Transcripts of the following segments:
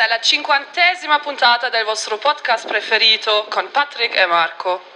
Questa è la cinquantesima puntata del vostro podcast preferito con Patrick e Marco.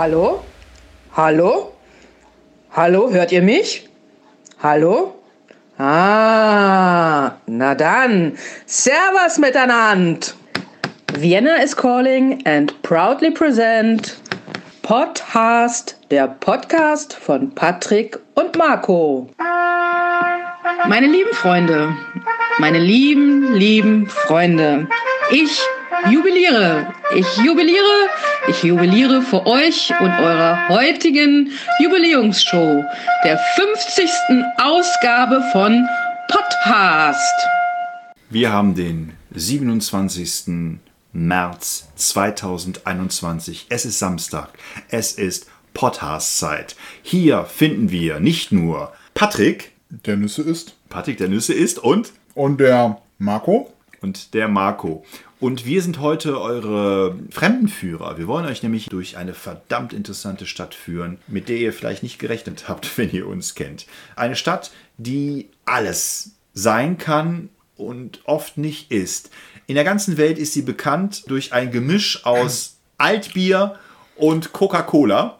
Hallo? Hallo? Hallo, hört ihr mich? Hallo? Ah, na dann, Servus miteinander. Vienna is calling and proudly present Podcast, der Podcast von Patrick und Marco. Meine lieben Freunde, meine lieben, lieben Freunde, ich jubiliere, ich jubiliere, ich jubiliere für euch und eurer heutigen Jubiläumsshow, der 50. Ausgabe von Podcast. Wir haben den 27. März 2021. Es ist Samstag. Es ist Podcast-Zeit. Hier finden wir nicht nur Patrick, der Nüsse ist. Patrick der Nüsse ist und Und der Marco. und der Marco. Und wir sind heute eure Fremdenführer. Wir wollen euch nämlich durch eine verdammt interessante Stadt führen, mit der ihr vielleicht nicht gerechnet habt, wenn ihr uns kennt. Eine Stadt, die alles sein kann und oft nicht ist. In der ganzen Welt ist sie bekannt durch ein Gemisch aus Altbier und Coca-Cola. –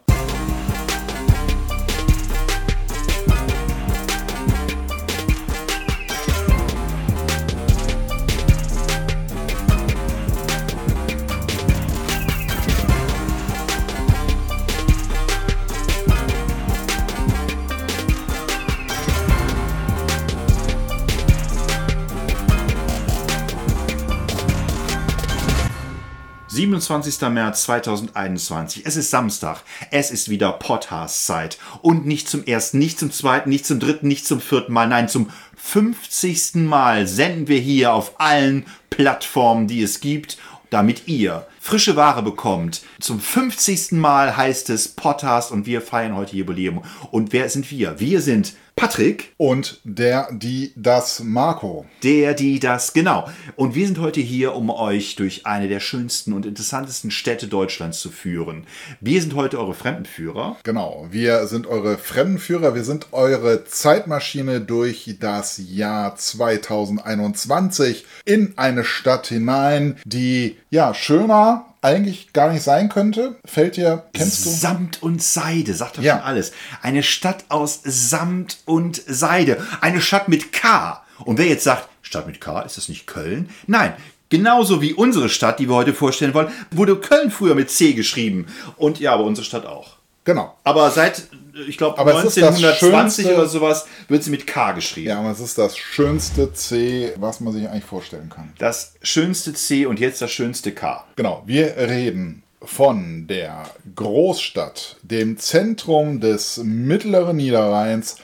27. März 2021. Es ist Samstag. Es ist wieder Podcast-Zeit. Und nicht zum ersten, nicht zum zweiten, nicht zum dritten, nicht zum vierten Mal. Nein, zum 50. Mal senden wir hier auf allen Plattformen, die es gibt, damit ihr frische Ware bekommt. Zum 50. Mal heißt es Podcast und wir feiern heute Jubiläum. Und wer sind wir? Wir sind Patrick, Und der, die, das Marco. der, die, das, genau. Und wir sind heute hier, um euch durch eine der schönsten und interessantesten Städte Deutschlands zu führen. Wir sind heute eure Fremdenführer. Genau, wir sind eure Fremdenführer, wir sind eure Zeitmaschine durch das Jahr 2021 in eine Stadt hinein, die ja schöner eigentlich gar nicht sein könnte. Fällt dir, kennst du? Samt und Seide, sagt doch Ja. schon alles. Eine Stadt aus Samt und Seide. Eine Stadt mit K. Und wer jetzt sagt, Stadt mit K, ist das nicht Köln? Nein. Genauso wie unsere Stadt, die wir heute vorstellen wollen, wurde Köln früher mit C geschrieben. Und ja, aber unsere Stadt auch. Genau. Aber seit, ich glaube, Aber es ist das 1920 Schönste- oder sowas wird sie mit K geschrieben. Ja, aber es ist das schönste C, was man sich eigentlich vorstellen kann. Das schönste C und jetzt das schönste K. Genau, wir reden von der Großstadt, dem Zentrum des mittleren Niederrheins,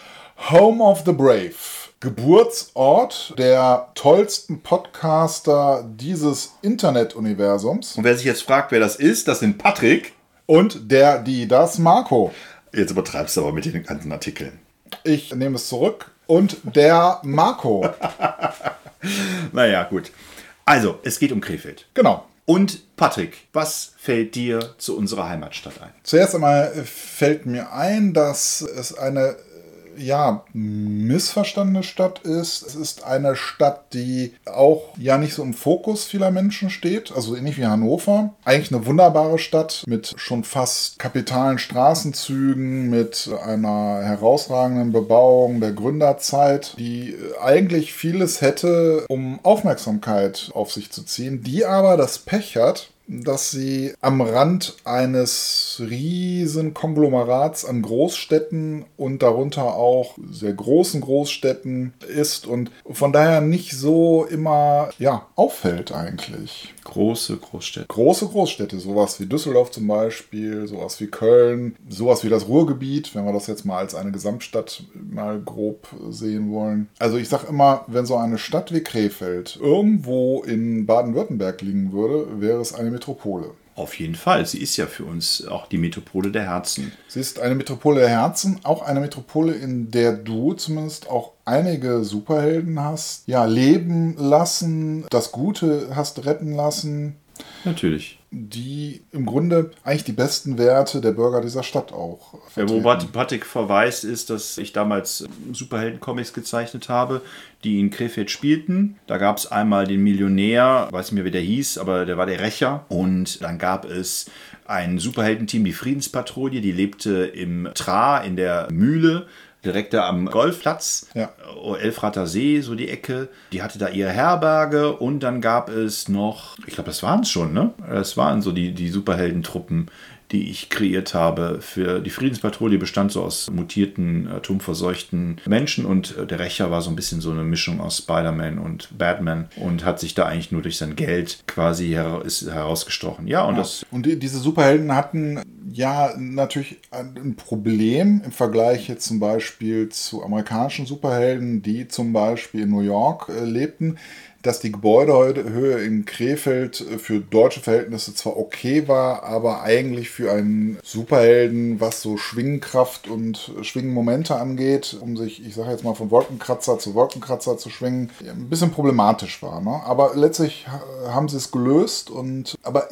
Home of the Brave, Geburtsort der tollsten Podcaster dieses Internetuniversums Und wer sich jetzt fragt, wer das ist, das sind Patrick. und der, die, das Marco. Jetzt übertreibst du aber mit den ganzen Artikeln. Ich nehme es zurück und der Marco. Naja, gut. Also, es geht um Krefeld. Genau. Und Patrick, was fällt dir zu unserer Heimatstadt ein? Zuerst einmal fällt mir ein, dass es eine ja, missverstandene Stadt ist. Es ist eine Stadt, die auch ja nicht so im Fokus vieler Menschen steht, also ähnlich wie Hannover. Eigentlich eine wunderbare Stadt mit schon fast kapitalen Straßenzügen, mit einer herausragenden Bebauung der Gründerzeit, die eigentlich vieles hätte, um Aufmerksamkeit auf sich zu ziehen, die aber das Pech hat, dass sie am Rand eines riesen Konglomerats an Großstädten und darunter auch sehr großen Großstädten ist und von daher nicht so immer ja, auffällt eigentlich. Große Großstädte. Große Großstädte, sowas wie Düsseldorf zum Beispiel, sowas wie Köln, sowas wie das Ruhrgebiet, wenn wir das jetzt mal als eine Gesamtstadt mal grob sehen wollen. Also ich sage immer, wenn so eine Stadt wie Krefeld irgendwo in Baden-Württemberg liegen würde, wäre es eine Metropole. Auf jeden Fall. Sie ist ja für uns auch die Metropole der Herzen. Sie ist eine Metropole der Herzen, auch eine Metropole, in der du zumindest auch einige Superhelden hast, ja, leben lassen, das Gute hast retten lassen. Natürlich. Die im Grunde eigentlich die besten Werte der Bürger dieser Stadt auch. Ja, wo Patrick verweist, ist, dass ich damals Superhelden-Comics gezeichnet habe, die in Krefeld spielten. Da gab es einmal den Millionär, weiß nicht mehr, wie der hieß, aber der war der Rächer. Und dann gab es ein Superheldenteam, die Friedenspatrouille, die lebte im Tra in der Mühle direkt da am Golfplatz, Ja. Elfrater See, so die Ecke. Die hatte da ihre Herberge und dann gab es noch, ich glaube, das waren es schon, ne? Das waren so die, die Superheldentruppen, die ich kreiert habe. Für die Friedenspatrouille, bestand so aus mutierten, atomverseuchten Menschen und äh, der Rächer war so ein bisschen so eine Mischung aus Spider-Man und Batman und hat sich da eigentlich nur durch sein Geld quasi her ist herausgestochen. Ja, und das Und die, diese Superhelden hatten ja natürlich ein Problem im Vergleich jetzt zum Beispiel zu amerikanischen Superhelden, die zum Beispiel in New York äh, lebten, dass die Gebäudehöhe in Krefeld für deutsche Verhältnisse zwar okay war, aber eigentlich für einen Superhelden, was so Schwingkraft und Schwingenmomente angeht, um sich, ich sage jetzt mal, von Wolkenkratzer zu Wolkenkratzer zu schwingen, ein bisschen problematisch war. Ne? Aber letztlich ha- haben sie es gelöst und aber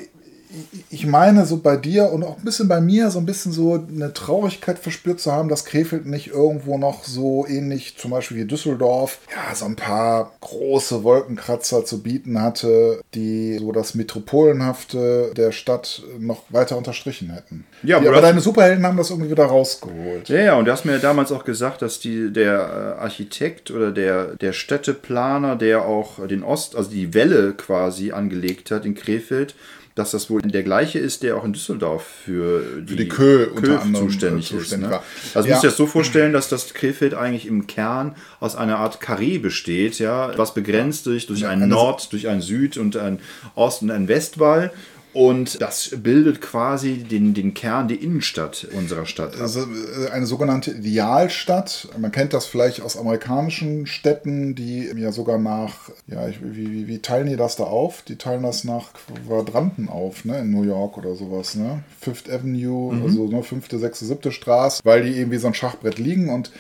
ich meine, so bei dir und auch ein bisschen bei mir, so ein bisschen so eine Traurigkeit verspürt zu haben, dass Krefeld nicht irgendwo noch so ähnlich, zum Beispiel wie Düsseldorf, ja, so ein paar große Wolkenkratzer zu bieten hatte, die so das Metropolenhafte der Stadt noch weiter unterstrichen hätten. Ja, die, aber deine Superhelden haben das irgendwie wieder rausgeholt. Ja, ja, und du hast mir ja damals auch gesagt, dass die, der äh, Architekt oder der, der Städteplaner, der auch den Ost, also die Welle quasi angelegt hat in Krefeld, dass das wohl der gleiche ist, der auch in Düsseldorf für die, die Kö unter anderem, zuständig, äh, ist. zuständig Ne? war. Also Ja. du dir das so vorstellen, dass das Krefeld eigentlich im Kern aus einer Art Karree besteht, ja, was begrenzt durch, durch einen eine- Nord, durch einen Süd und einen Ost- und einen Westwall. Und das bildet quasi den, den Kern, die Innenstadt unserer Stadt. Also eine sogenannte Idealstadt. Man kennt das vielleicht aus amerikanischen Städten, die ja sogar nach, ja, wie, wie, wie teilen die das da auf? Die teilen das nach Quadranten auf, ne, in New York oder sowas, ne? Fifth Avenue, also ne, fünfte, sechste, siebte Straße, weil die eben wie so ein Schachbrett liegen und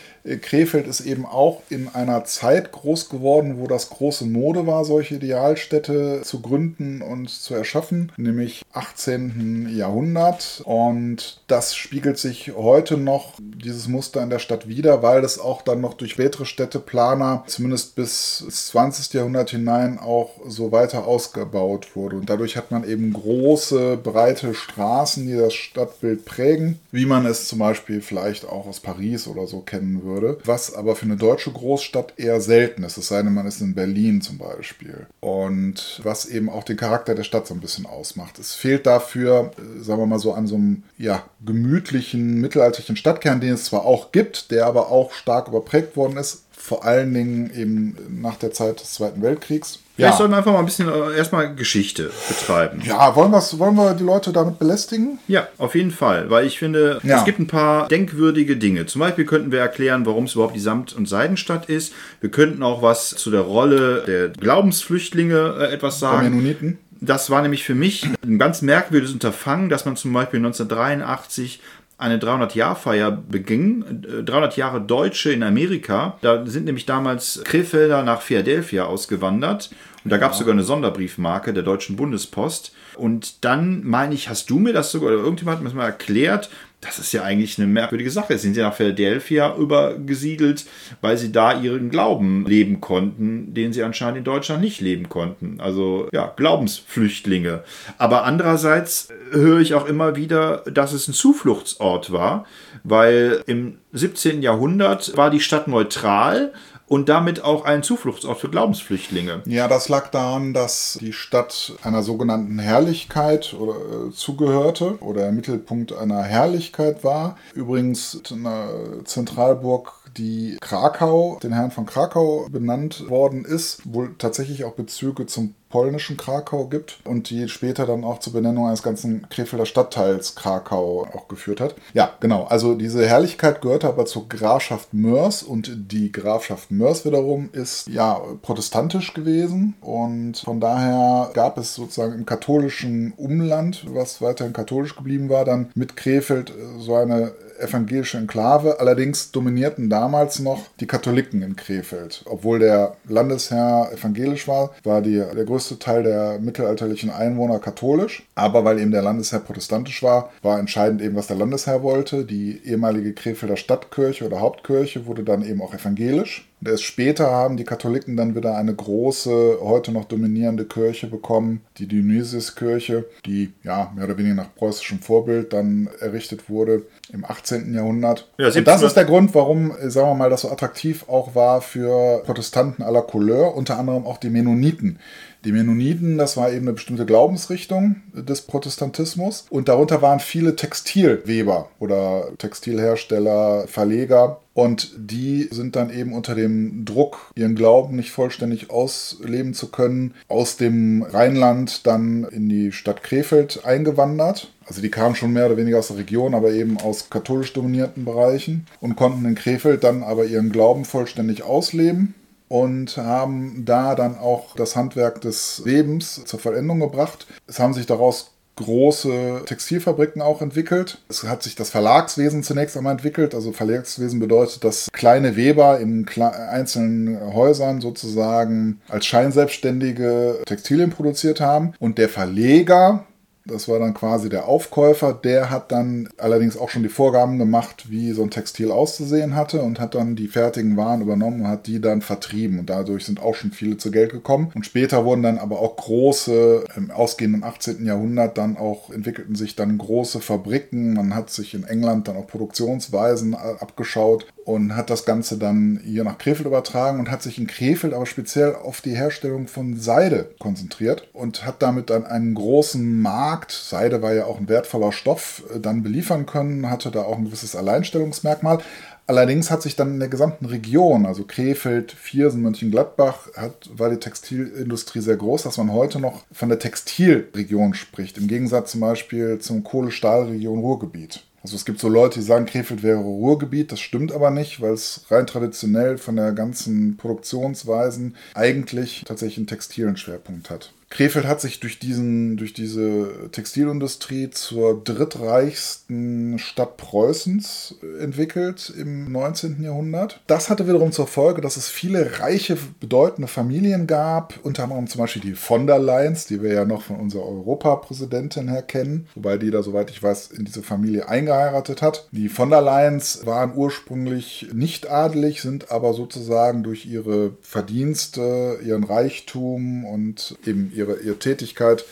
Krefeld ist eben auch in einer Zeit groß geworden, wo das große Mode war, solche Idealstädte zu gründen und zu erschaffen, nämlich 18. Jahrhundert. Und das spiegelt sich heute noch, dieses Muster in der Stadt wieder, weil es auch dann noch durch spätere Städteplaner, zumindest bis ins 20. Jahrhundert hinein, auch so weiter ausgebaut wurde. Und dadurch hat man eben große, breite Straßen, die das Stadtbild prägen, wie man es zum Beispiel vielleicht auch aus Paris oder so kennen würde. Was aber für eine deutsche Großstadt eher selten ist, es sei denn, man ist in Berlin zum Beispiel. Und was eben auch den Charakter der Stadt so ein bisschen ausmacht. Es fehlt dafür, äh, sagen wir mal so, an so einem ja, gemütlichen, mittelalterlichen Stadtkern, den es zwar auch gibt, der aber auch stark überprägt worden ist, vor allen Dingen eben nach der Zeit des Zweiten Weltkriegs. Vielleicht sollten wir einfach mal ein bisschen äh, erstmal Geschichte betreiben. Ja, wollen, wollen wir die Leute damit belästigen? Ja, auf jeden Fall, weil ich finde, Ja. es gibt ein paar denkwürdige Dinge. Zum Beispiel könnten wir erklären, warum es überhaupt die Samt- und Seidenstadt ist. Wir könnten auch was zu der Rolle der Glaubensflüchtlinge äh, etwas sagen. Mennoniten? Das war nämlich für mich ein ganz merkwürdiges Unterfangen, dass man zum Beispiel 1983 eine 300-Jahr-Feier beging. Äh, 300 Jahre Deutsche in Amerika. Da sind nämlich damals Krefelder nach Philadelphia ausgewandert. Und da gab es sogar eine Sonderbriefmarke der Deutschen Bundespost. Und dann, meine ich, hast du mir das sogar, oder irgendjemand hat mir das mal erklärt, das ist ja eigentlich eine merkwürdige Sache. Sind sie nach Philadelphia übergesiedelt, weil sie da ihren Glauben leben konnten, den sie anscheinend in Deutschland nicht leben konnten. Also ja, Glaubensflüchtlinge. Aber andererseits höre ich auch immer wieder, dass es ein Zufluchtsort war, weil im 17. Jahrhundert war die Stadt neutral und damit auch ein Zufluchtsort für Glaubensflüchtlinge. Ja, das lag daran, dass die Stadt einer sogenannten Herrlichkeit oder, äh, zugehörte oder der Mittelpunkt einer Herrlichkeit war. Übrigens eine Zentralburg, die Krakau, den Herrn von Krakau benannt worden ist, wohl tatsächlich auch Bezüge zum polnischen Krakau gibt und die später dann auch zur Benennung eines ganzen Krefelder Stadtteils Krakau auch geführt hat. Ja, genau. Also diese Herrlichkeit gehörte aber zur Grafschaft Mörs und die Grafschaft Mörs wiederum ist ja protestantisch gewesen und von daher gab es sozusagen im katholischen Umland, was weiterhin katholisch geblieben war, dann mit Krefeld so eine evangelische Enklave. Allerdings dominierten damals noch die Katholiken in Krefeld. Obwohl der Landesherr evangelisch war, war die, der größte Teil der mittelalterlichen Einwohner katholisch. Aber weil eben der Landesherr protestantisch war, war entscheidend eben, was der Landesherr wollte. Die ehemalige Krefelder Stadtkirche oder Hauptkirche wurde dann eben auch evangelisch. Und erst später haben die Katholiken dann wieder eine große, heute noch dominierende Kirche bekommen, die Dionysiuskirche, die ja mehr oder weniger nach preußischem Vorbild dann errichtet wurde im 18. Jahrhundert. Ja, und das ist der Grund, warum, sagen wir mal, das so attraktiv auch war für Protestanten aller Couleur, unter anderem auch die Mennoniten. Die Mennoniten, das war eben eine bestimmte Glaubensrichtung des Protestantismus und darunter waren viele Textilweber oder Textilhersteller, Verleger und die sind dann eben unter dem Druck, ihren Glauben nicht vollständig ausleben zu können, aus dem Rheinland dann in die Stadt Krefeld eingewandert. Also die kamen schon mehr oder weniger aus der Region, aber eben aus katholisch dominierten Bereichen und konnten in Krefeld dann aber ihren Glauben vollständig ausleben und haben da dann auch das Handwerk des Lebens zur Vollendung gebracht. Es haben sich daraus große Textilfabriken auch entwickelt. Es hat sich das Verlagswesen zunächst einmal entwickelt. Also Verlagswesen bedeutet, dass kleine Weber in einzelnen Häusern sozusagen als Scheinselbstständige Textilien produziert haben und der Verleger das war dann quasi der Aufkäufer. Der hat dann allerdings auch schon die Vorgaben gemacht, wie so ein Textil auszusehen hatte und hat dann die fertigen Waren übernommen und hat die dann vertrieben. Und dadurch sind auch schon viele zu Geld gekommen. Und später wurden dann aber auch große, im ausgehenden 18. Jahrhundert dann auch, entwickelten sich dann große Fabriken. Man hat sich in England dann auch Produktionsweisen abgeschaut und hat das Ganze dann hier nach Krefeld übertragen und hat sich in Krefeld aber speziell auf die Herstellung von Seide konzentriert und hat damit dann einen großen Markt, Seide war ja auch ein wertvoller Stoff, äh, dann beliefern können, hatte da auch ein gewisses Alleinstellungsmerkmal. Allerdings hat sich dann in der gesamten Region, also Krefeld, Viersen, Mönchengladbach, hat, war die Textilindustrie sehr groß, dass man heute noch von der Textilregion spricht, im Gegensatz zum Beispiel zum Kohle-Stahl-Region Ruhrgebiet. Also es gibt so Leute, die sagen, Krefeld wäre Ruhrgebiet. Das stimmt aber nicht, weil es rein traditionell von der ganzen Produktionsweisen eigentlich tatsächlich einen textilen Schwerpunkt hat. Krefeld hat sich durch, diesen, durch diese Textilindustrie zur drittreichsten Stadt Preußens entwickelt im 19. Jahrhundert. Das hatte wiederum zur Folge, dass es viele reiche, bedeutende Familien gab, unter anderem zum Beispiel die von der Leyen's, die wir ja noch von unserer Europapräsidentin her kennen, wobei die da, soweit ich weiß, in diese Familie eingeheiratet hat. Die von der Leyen's waren ursprünglich nicht adelig, sind aber sozusagen durch ihre Verdienste, ihren Reichtum und eben ihre ihre, Tätigkeit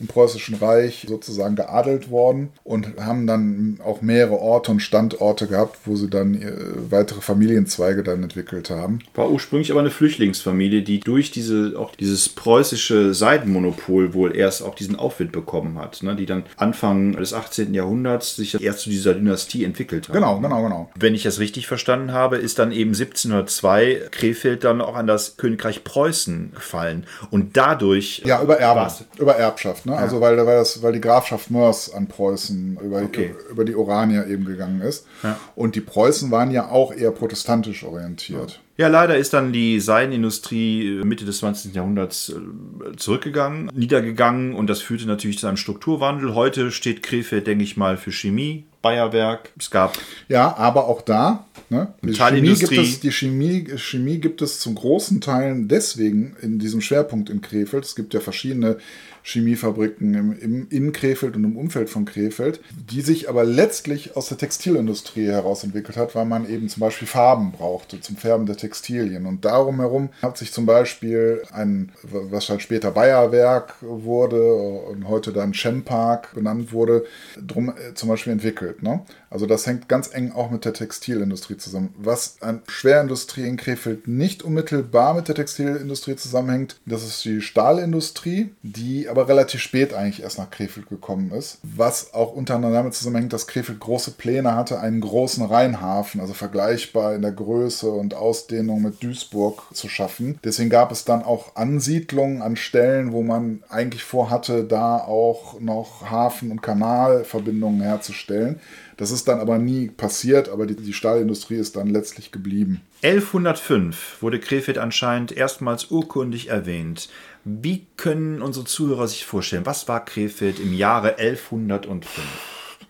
im Preußischen Reich sozusagen geadelt worden und haben dann auch mehrere Orte und Standorte gehabt, wo sie dann äh, weitere Familienzweige dann entwickelt haben. War ursprünglich aber eine Flüchtlingsfamilie, die durch diese auch dieses preußische Seidenmonopol wohl erst auch diesen Aufwind bekommen hat, ne? die dann Anfang des 18. Jahrhunderts sich erst zu dieser Dynastie entwickelt hat. Genau, genau, genau. Wenn ich das richtig verstanden habe, ist dann eben 1702 Krefeld dann auch an das Königreich Preußen gefallen und dadurch ja über Erbe, über Erbschaft. Ne? Ne? Ja. Also weil, weil, das, weil die Grafschaft Mörs an Preußen über, okay. über die Oranier eben gegangen ist. Ja. Und die Preußen waren ja auch eher protestantisch orientiert. Ja, leider ist dann die Seidenindustrie Mitte des 20. Jahrhunderts äh, zurückgegangen, niedergegangen und das führte natürlich zu einem Strukturwandel. Heute steht Krefeld, denke ich mal, für Chemie, Bayerwerk. Es gab. Ja, aber auch da. Ne? Die, Chemie gibt es, die Chemie, Chemie gibt es zum großen Teil deswegen in diesem Schwerpunkt in Krefeld. Es gibt ja verschiedene Chemiefabriken im, im, in Krefeld und im Umfeld von Krefeld, die sich aber letztlich aus der Textilindustrie heraus entwickelt hat, weil man eben zum Beispiel Farben brauchte zum Färben der Textilien. Und darum herum hat sich zum Beispiel ein, was halt später Bayerwerk wurde und heute dann Chempark benannt wurde, drum äh, zum Beispiel entwickelt. Ne? Also das hängt ganz eng auch mit der Textilindustrie zusammen. Was an Schwerindustrie in Krefeld nicht unmittelbar mit der Textilindustrie zusammenhängt, das ist die Stahlindustrie, die aber relativ spät eigentlich erst nach Krefeld gekommen ist. Was auch unter anderem damit zusammenhängt, dass Krefeld große Pläne hatte, einen großen Rheinhafen, also vergleichbar in der Größe und Ausdehnung mit Duisburg zu schaffen. Deswegen gab es dann auch Ansiedlungen an Stellen, wo man eigentlich vorhatte, da auch noch Hafen- und Kanalverbindungen herzustellen. Das ist dann aber nie passiert, aber die, die Stahlindustrie ist dann letztlich geblieben. 1105 wurde Krefeld anscheinend erstmals urkundig erwähnt. Wie können unsere Zuhörer sich vorstellen, was war Krefeld im Jahre 1105?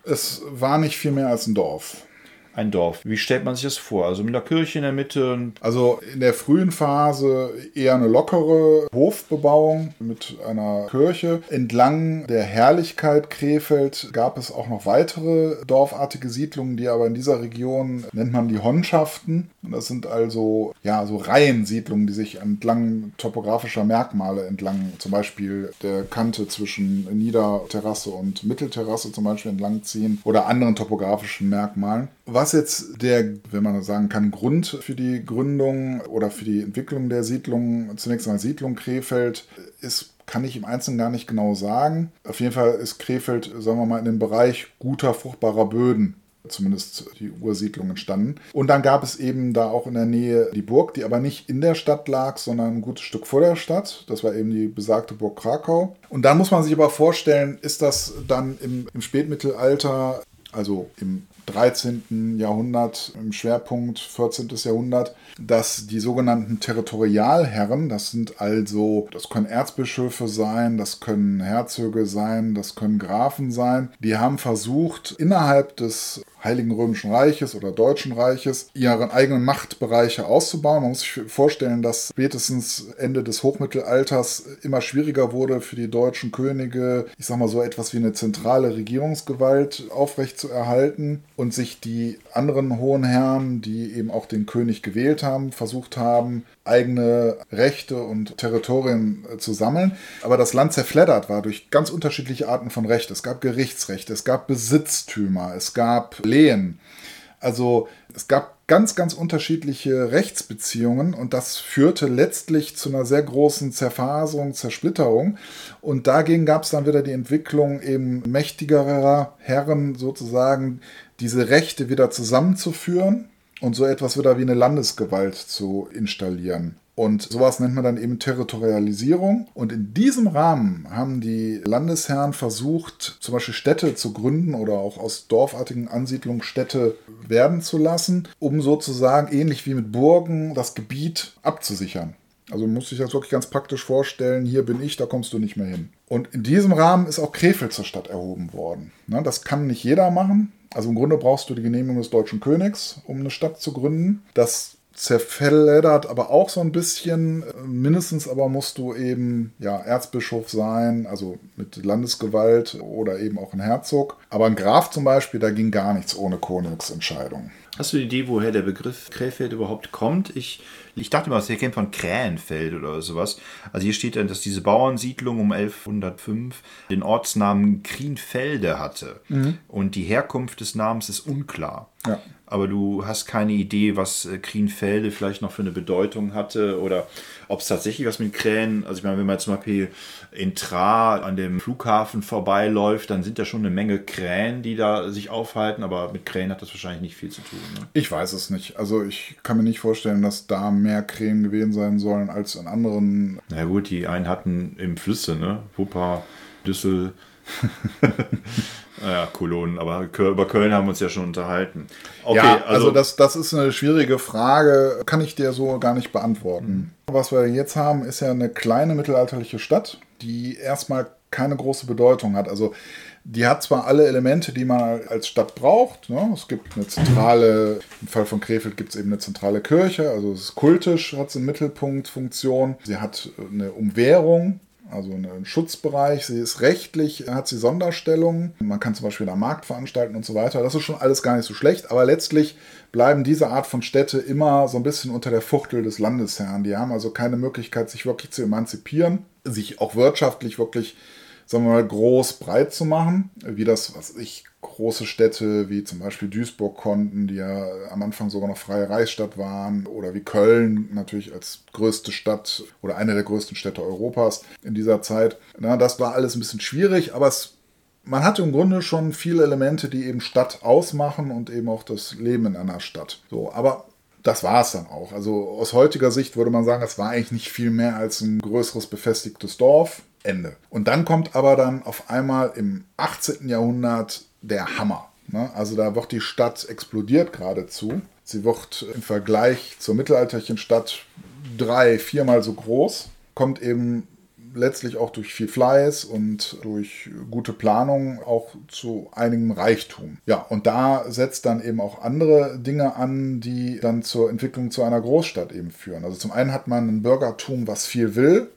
Es war nicht viel mehr als ein Dorf ein Dorf. Wie stellt man sich das vor? Also mit einer Kirche in der Mitte? Also in der frühen Phase eher eine lockere Hofbebauung mit einer Kirche. Entlang der Herrlichkeit Krefeld gab es auch noch weitere dorfartige Siedlungen, die aber in dieser Region nennt man die Honnschaften. Das sind also ja so Reihensiedlungen, die sich entlang topografischer Merkmale entlang, zum Beispiel der Kante zwischen Niederterrasse und Mittelterrasse zum Beispiel entlang ziehen oder anderen topografischen Merkmalen. Was jetzt der, wenn man sagen kann, Grund für die Gründung oder für die Entwicklung der Siedlung, zunächst einmal Siedlung Krefeld, ist, kann ich im Einzelnen gar nicht genau sagen. Auf jeden Fall ist Krefeld, sagen wir mal, in dem Bereich guter, fruchtbarer Böden zumindest die Ursiedlung entstanden. Und dann gab es eben da auch in der Nähe die Burg, die aber nicht in der Stadt lag, sondern ein gutes Stück vor der Stadt. Das war eben die besagte Burg Krakau. Und dann muss man sich aber vorstellen, ist das dann im, im Spätmittelalter, also im 13. Jahrhundert, im Schwerpunkt 14. Jahrhundert, dass die sogenannten Territorialherren, das sind also, das können Erzbischöfe sein, das können Herzöge sein, das können Grafen sein, die haben versucht, innerhalb des Heiligen Römischen Reiches oder Deutschen Reiches ihre eigenen Machtbereiche auszubauen. Man muss sich vorstellen, dass spätestens Ende des Hochmittelalters immer schwieriger wurde für die deutschen Könige, ich sag mal so etwas wie eine zentrale Regierungsgewalt aufrechtzuerhalten und sich die anderen hohen Herren, die eben auch den König gewählt haben, versucht haben, eigene Rechte und Territorien äh, zu sammeln. Aber das Land zerfleddert war durch ganz unterschiedliche Arten von Recht. Es gab Gerichtsrecht, es gab Besitztümer, es gab Lehen. Also es gab ganz, ganz unterschiedliche Rechtsbeziehungen und das führte letztlich zu einer sehr großen Zerfaserung, Zersplitterung. Und dagegen gab es dann wieder die Entwicklung eben mächtigerer Herren sozusagen, diese Rechte wieder zusammenzuführen und so etwas wieder wie eine Landesgewalt zu installieren. Und sowas nennt man dann eben Territorialisierung. Und in diesem Rahmen haben die Landesherren versucht, zum Beispiel Städte zu gründen oder auch aus dorfartigen Ansiedlungen Städte werden zu lassen, um sozusagen ähnlich wie mit Burgen das Gebiet abzusichern. Also muss sich das wirklich ganz praktisch vorstellen, hier bin ich, da kommst du nicht mehr hin. Und in diesem Rahmen ist auch Krefeld zur Stadt erhoben worden. Das kann nicht jeder machen. Also im Grunde brauchst du die Genehmigung des deutschen Königs, um eine Stadt zu gründen. Das zerfleddert aber auch so ein bisschen. Mindestens aber musst du eben ja, Erzbischof sein, also mit Landesgewalt oder eben auch ein Herzog. Aber ein Graf zum Beispiel, da ging gar nichts ohne Königsentscheidung. Hast du die Idee, woher der Begriff Krefeld überhaupt kommt? Ich, ich dachte mal, er käme von Krähenfeld oder sowas. Also hier steht dann, dass diese Bauernsiedlung um 1105 den Ortsnamen Krienfelde hatte. Mhm. Und die Herkunft des Namens ist unklar. Ja aber du hast keine Idee, was äh, Krienfelde vielleicht noch für eine Bedeutung hatte oder ob es tatsächlich was mit Krähen, also ich meine, wenn man zum Beispiel in Tra an dem Flughafen vorbeiläuft, dann sind da schon eine Menge Krähen, die da sich aufhalten, aber mit Krähen hat das wahrscheinlich nicht viel zu tun. Ne? Ich weiß es nicht. Also ich kann mir nicht vorstellen, dass da mehr Krähen gewesen sein sollen als in anderen. Na gut, die einen hatten im Flüsse, ne? Wupper, Düssel. Naja, Kolonen, aber über Köln haben wir uns ja schon unterhalten. Okay, ja, also, also, das, das ist eine schwierige Frage, kann ich dir so gar nicht beantworten. Mhm. Was wir jetzt haben, ist ja eine kleine mittelalterliche Stadt, die erstmal keine große Bedeutung hat. Also die hat zwar alle Elemente, die man als Stadt braucht. Ne? Es gibt eine zentrale, im Fall von Krefeld gibt es eben eine zentrale Kirche, also es ist kultisch, hat es eine Mittelpunktfunktion. Sie hat eine Umwehrung, also einen Schutzbereich. Sie ist rechtlich, hat sie Sonderstellungen. Man kann zum Beispiel einen Markt veranstalten und so weiter. Das ist schon alles gar nicht so schlecht, aber letztlich bleiben diese Art von Städte immer so ein bisschen unter der Fuchtel des Landesherrn. Die haben also keine Möglichkeit, sich wirklich zu emanzipieren, sich auch wirtschaftlich wirklich sagen wir mal, groß breit zu machen, wie das, was ich, große Städte wie zum Beispiel Duisburg konnten, die ja am Anfang sogar noch freie Reichsstadt waren, oder wie Köln natürlich als größte Stadt oder eine der größten Städte Europas in dieser Zeit. Na, das war alles ein bisschen schwierig, aber es man hat im Grunde schon viele Elemente, die eben Stadt ausmachen und eben auch das Leben in einer Stadt. So, aber das war es dann auch. Also aus heutiger Sicht würde man sagen, es war eigentlich nicht viel mehr als ein größeres befestigtes Dorf. Ende. Und dann kommt aber dann auf einmal im 18. Jahrhundert der Hammer. Ne? Also da wird die Stadt explodiert geradezu. Sie wird im Vergleich zur mittelalterlichen Stadt drei, viermal so groß. Kommt eben letztlich auch durch viel Fleiß und durch gute Planung auch zu einigem Reichtum. Ja, und da setzt dann eben auch andere Dinge an, die dann zur Entwicklung zu einer Großstadt eben führen. Also zum einen hat man ein Bürgertum, was viel will,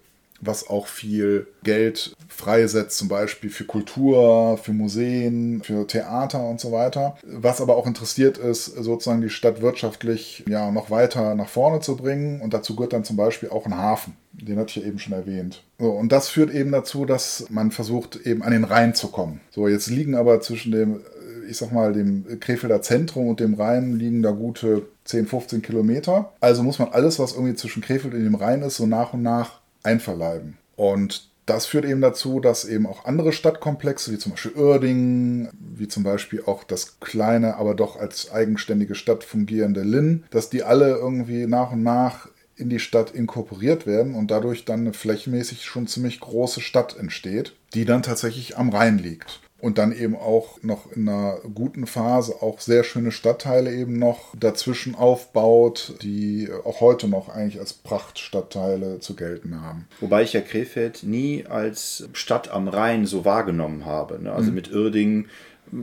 was auch viel Geld freisetzt, zum Beispiel für Kultur, für Museen, für Theater und so weiter. Was aber auch interessiert ist, sozusagen die Stadt wirtschaftlich ja, noch weiter nach vorne zu bringen. Und dazu gehört dann zum Beispiel auch ein Hafen. Den hatte ich ja eben schon erwähnt. So, und das führt eben dazu, dass man versucht, eben an den Rhein zu kommen. So, jetzt liegen aber zwischen dem, ich sag mal, dem Krefelder Zentrum und dem Rhein liegen da gute 10, 15 Kilometer. Also muss man alles, was irgendwie zwischen Krefeld und dem Rhein ist, so nach und nach einverleiben. Und das führt eben dazu, dass eben auch andere Stadtkomplexe, wie zum Beispiel Uerdingen, wie zum Beispiel auch das kleine, aber doch als eigenständige Stadt fungierende Linn, dass die alle irgendwie nach und nach in die Stadt inkorporiert werden und dadurch dann eine flächenmäßig schon ziemlich große Stadt entsteht, die dann tatsächlich am Rhein liegt und dann eben auch noch in einer guten Phase auch sehr schöne Stadtteile eben noch dazwischen aufbaut, die auch heute noch eigentlich als Prachtstadtteile zu gelten haben. Wobei ich ja Krefeld nie als Stadt am Rhein so wahrgenommen habe. Ne? Also mhm. mit Uerdingen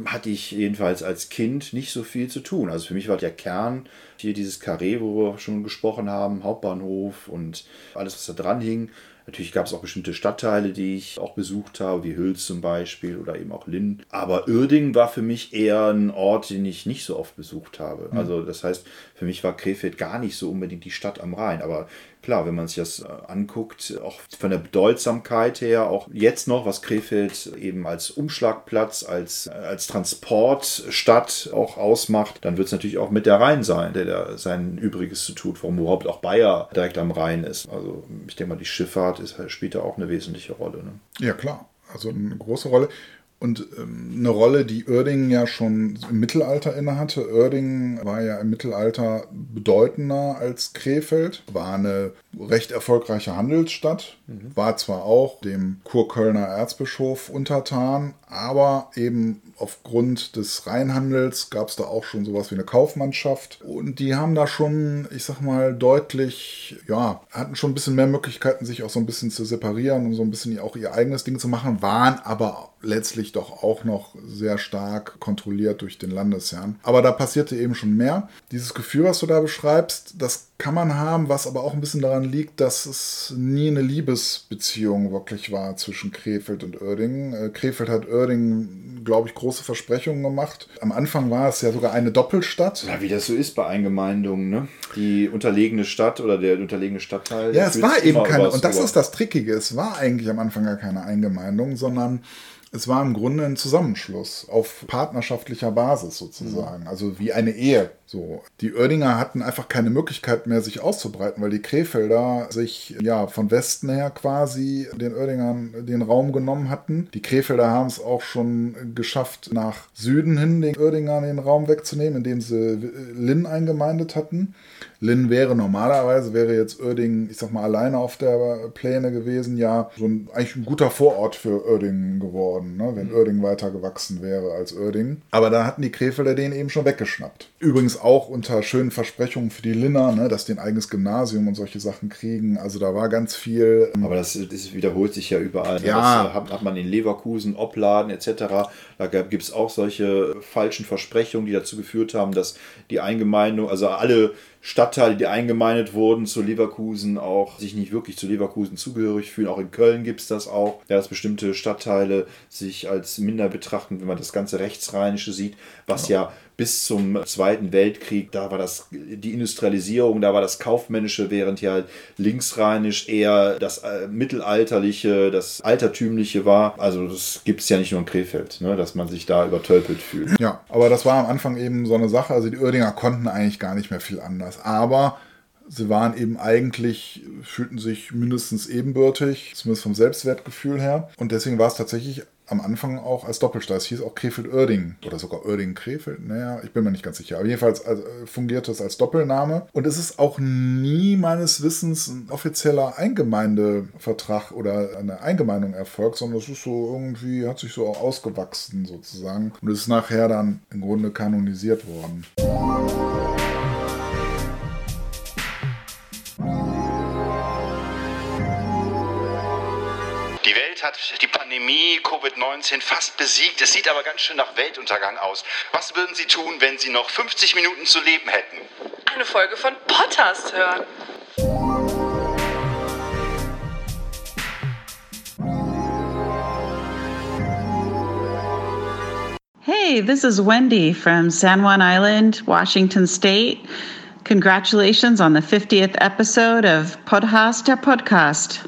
hatte ich jedenfalls als Kind nicht so viel zu tun. Also für mich war der Kern hier dieses Carré, wo wir schon gesprochen haben, Hauptbahnhof und alles, was da dran hing. Natürlich gab es auch bestimmte Stadtteile, die ich auch besucht habe, wie Hüls zum Beispiel oder eben auch Linn. Aber Uerdingen war für mich eher ein Ort, den ich nicht so oft besucht habe. Mhm. Also das heißt, für mich war Krefeld gar nicht so unbedingt die Stadt am Rhein. Aber klar, wenn man sich das äh, anguckt, auch von der Bedeutsamkeit her, auch jetzt noch, was Krefeld eben als Umschlagplatz, als, als Transportstadt auch ausmacht, dann wird es natürlich auch mit der Rhein sein, der da sein Übriges zu tut, warum überhaupt auch Bayer direkt am Rhein ist. Also ich denke mal, die Schifffahrt ist, spielt da auch eine wesentliche Rolle. Ne? Ja, klar. Also eine große Rolle. Und ähm, eine Rolle, die Oerdingen ja schon im Mittelalter innehatte. Oerdingen war ja im Mittelalter bedeutender als Krefeld, war eine recht erfolgreiche Handelsstadt, mhm. war zwar auch dem Kurkölner Erzbischof untertan, aber eben aufgrund des Rheinhandels gab es da auch schon sowas wie eine Kaufmannschaft. Und die haben da schon, ich sag mal, deutlich, ja, hatten schon ein bisschen mehr Möglichkeiten, sich auch so ein bisschen zu separieren und so ein bisschen auch ihr eigenes Ding zu machen, waren aber letztlich doch auch noch sehr stark kontrolliert durch den Landesherrn. Aber da passierte eben schon mehr. Dieses Gefühl, was du da beschreibst, das kann man haben, was aber auch ein bisschen daran liegt, dass es nie eine Liebesbeziehung wirklich war zwischen Krefeld und Oerdingen. Äh, Krefeld hat Oerdingen, glaube ich, große Versprechungen gemacht. Am Anfang war es ja sogar eine Doppelstadt. Ja, wie das so ist bei Eingemeindungen, ne? Die unterlegene Stadt oder der unterlegene Stadtteil. Ja, es war eben keine, und das ist das Trickige, es war eigentlich am Anfang gar keine Eingemeindung, sondern es war im Grunde ein Zusammenschluss auf partnerschaftlicher Basis sozusagen, mhm. also wie eine Ehe. So, die Oerdinger hatten einfach keine Möglichkeit mehr, sich auszubreiten, weil die Krefelder sich ja von Westen her quasi den Oerdingern den Raum genommen hatten. Die Krefelder haben es auch schon geschafft, nach Süden hin den Oerdingern den Raum wegzunehmen, indem sie Linn eingemeindet hatten. Linn wäre normalerweise, wäre jetzt Oerdingen, ich sag mal, alleine auf der Pläne gewesen, ja, so ein, eigentlich ein guter Vorort für Oerdingen geworden, ne, wenn mhm. Oerdingen weiter gewachsen wäre als Oerdingen. Aber da hatten die Krefelder den eben schon weggeschnappt. Übrigens auch unter schönen Versprechungen für die Linner, ne, dass die ein eigenes Gymnasium und solche Sachen kriegen. Also da war ganz viel. Ähm, Aber das, das wiederholt sich ja überall. Ne? Ja. Das hat, hat man in Leverkusen, Opladen etc. Da gibt es auch solche falschen Versprechungen, die dazu geführt haben, dass die Eingemeindung, also alle Stadtteile, die eingemeindet wurden zu Leverkusen, auch sich nicht wirklich zu Leverkusen zugehörig fühlen. Auch in Köln gibt es das auch, ja, dass bestimmte Stadtteile sich als minder betrachten, wenn man das ganze Rechtsrheinische sieht, was ja, ja bis zum Zweiten Weltkrieg, da war das die Industrialisierung, da war das Kaufmännische, während hier halt linksrheinisch eher das äh, Mittelalterliche, das Altertümliche war. Also das gibt es ja nicht nur in Krefeld, ne, dass man sich da übertölpelt fühlt. Ja, aber das war am Anfang eben so eine Sache. Also die Oerdinger konnten eigentlich gar nicht mehr viel anders. Aber sie waren eben eigentlich, fühlten sich mindestens ebenbürtig, zumindest vom Selbstwertgefühl her. Und deswegen war es tatsächlich am Anfang auch als Doppelstadt. Es hieß auch Krefeld-Oerding oder sogar Oerding-Krefeld. Naja, ich bin mir nicht ganz sicher. Aber jedenfalls also, fungierte es als Doppelname. Und es ist auch nie meines Wissens ein offizieller Eingemeindevertrag oder eine Eingemeindung erfolgt, sondern es ist so irgendwie, hat sich so ausgewachsen sozusagen. Und es ist nachher dann im Grunde kanonisiert worden. Die Welt hat die Pandemie Covid-19 fast besiegt. Es sieht aber ganz schön nach Weltuntergang aus. Was würden Sie tun, wenn Sie noch 50 Minuten zu leben hätten? Eine Folge von Podcast hören. Hey, this is Wendy from San Juan Island, Washington State. Congratulations on the 50th episode of Podcast der Podcast.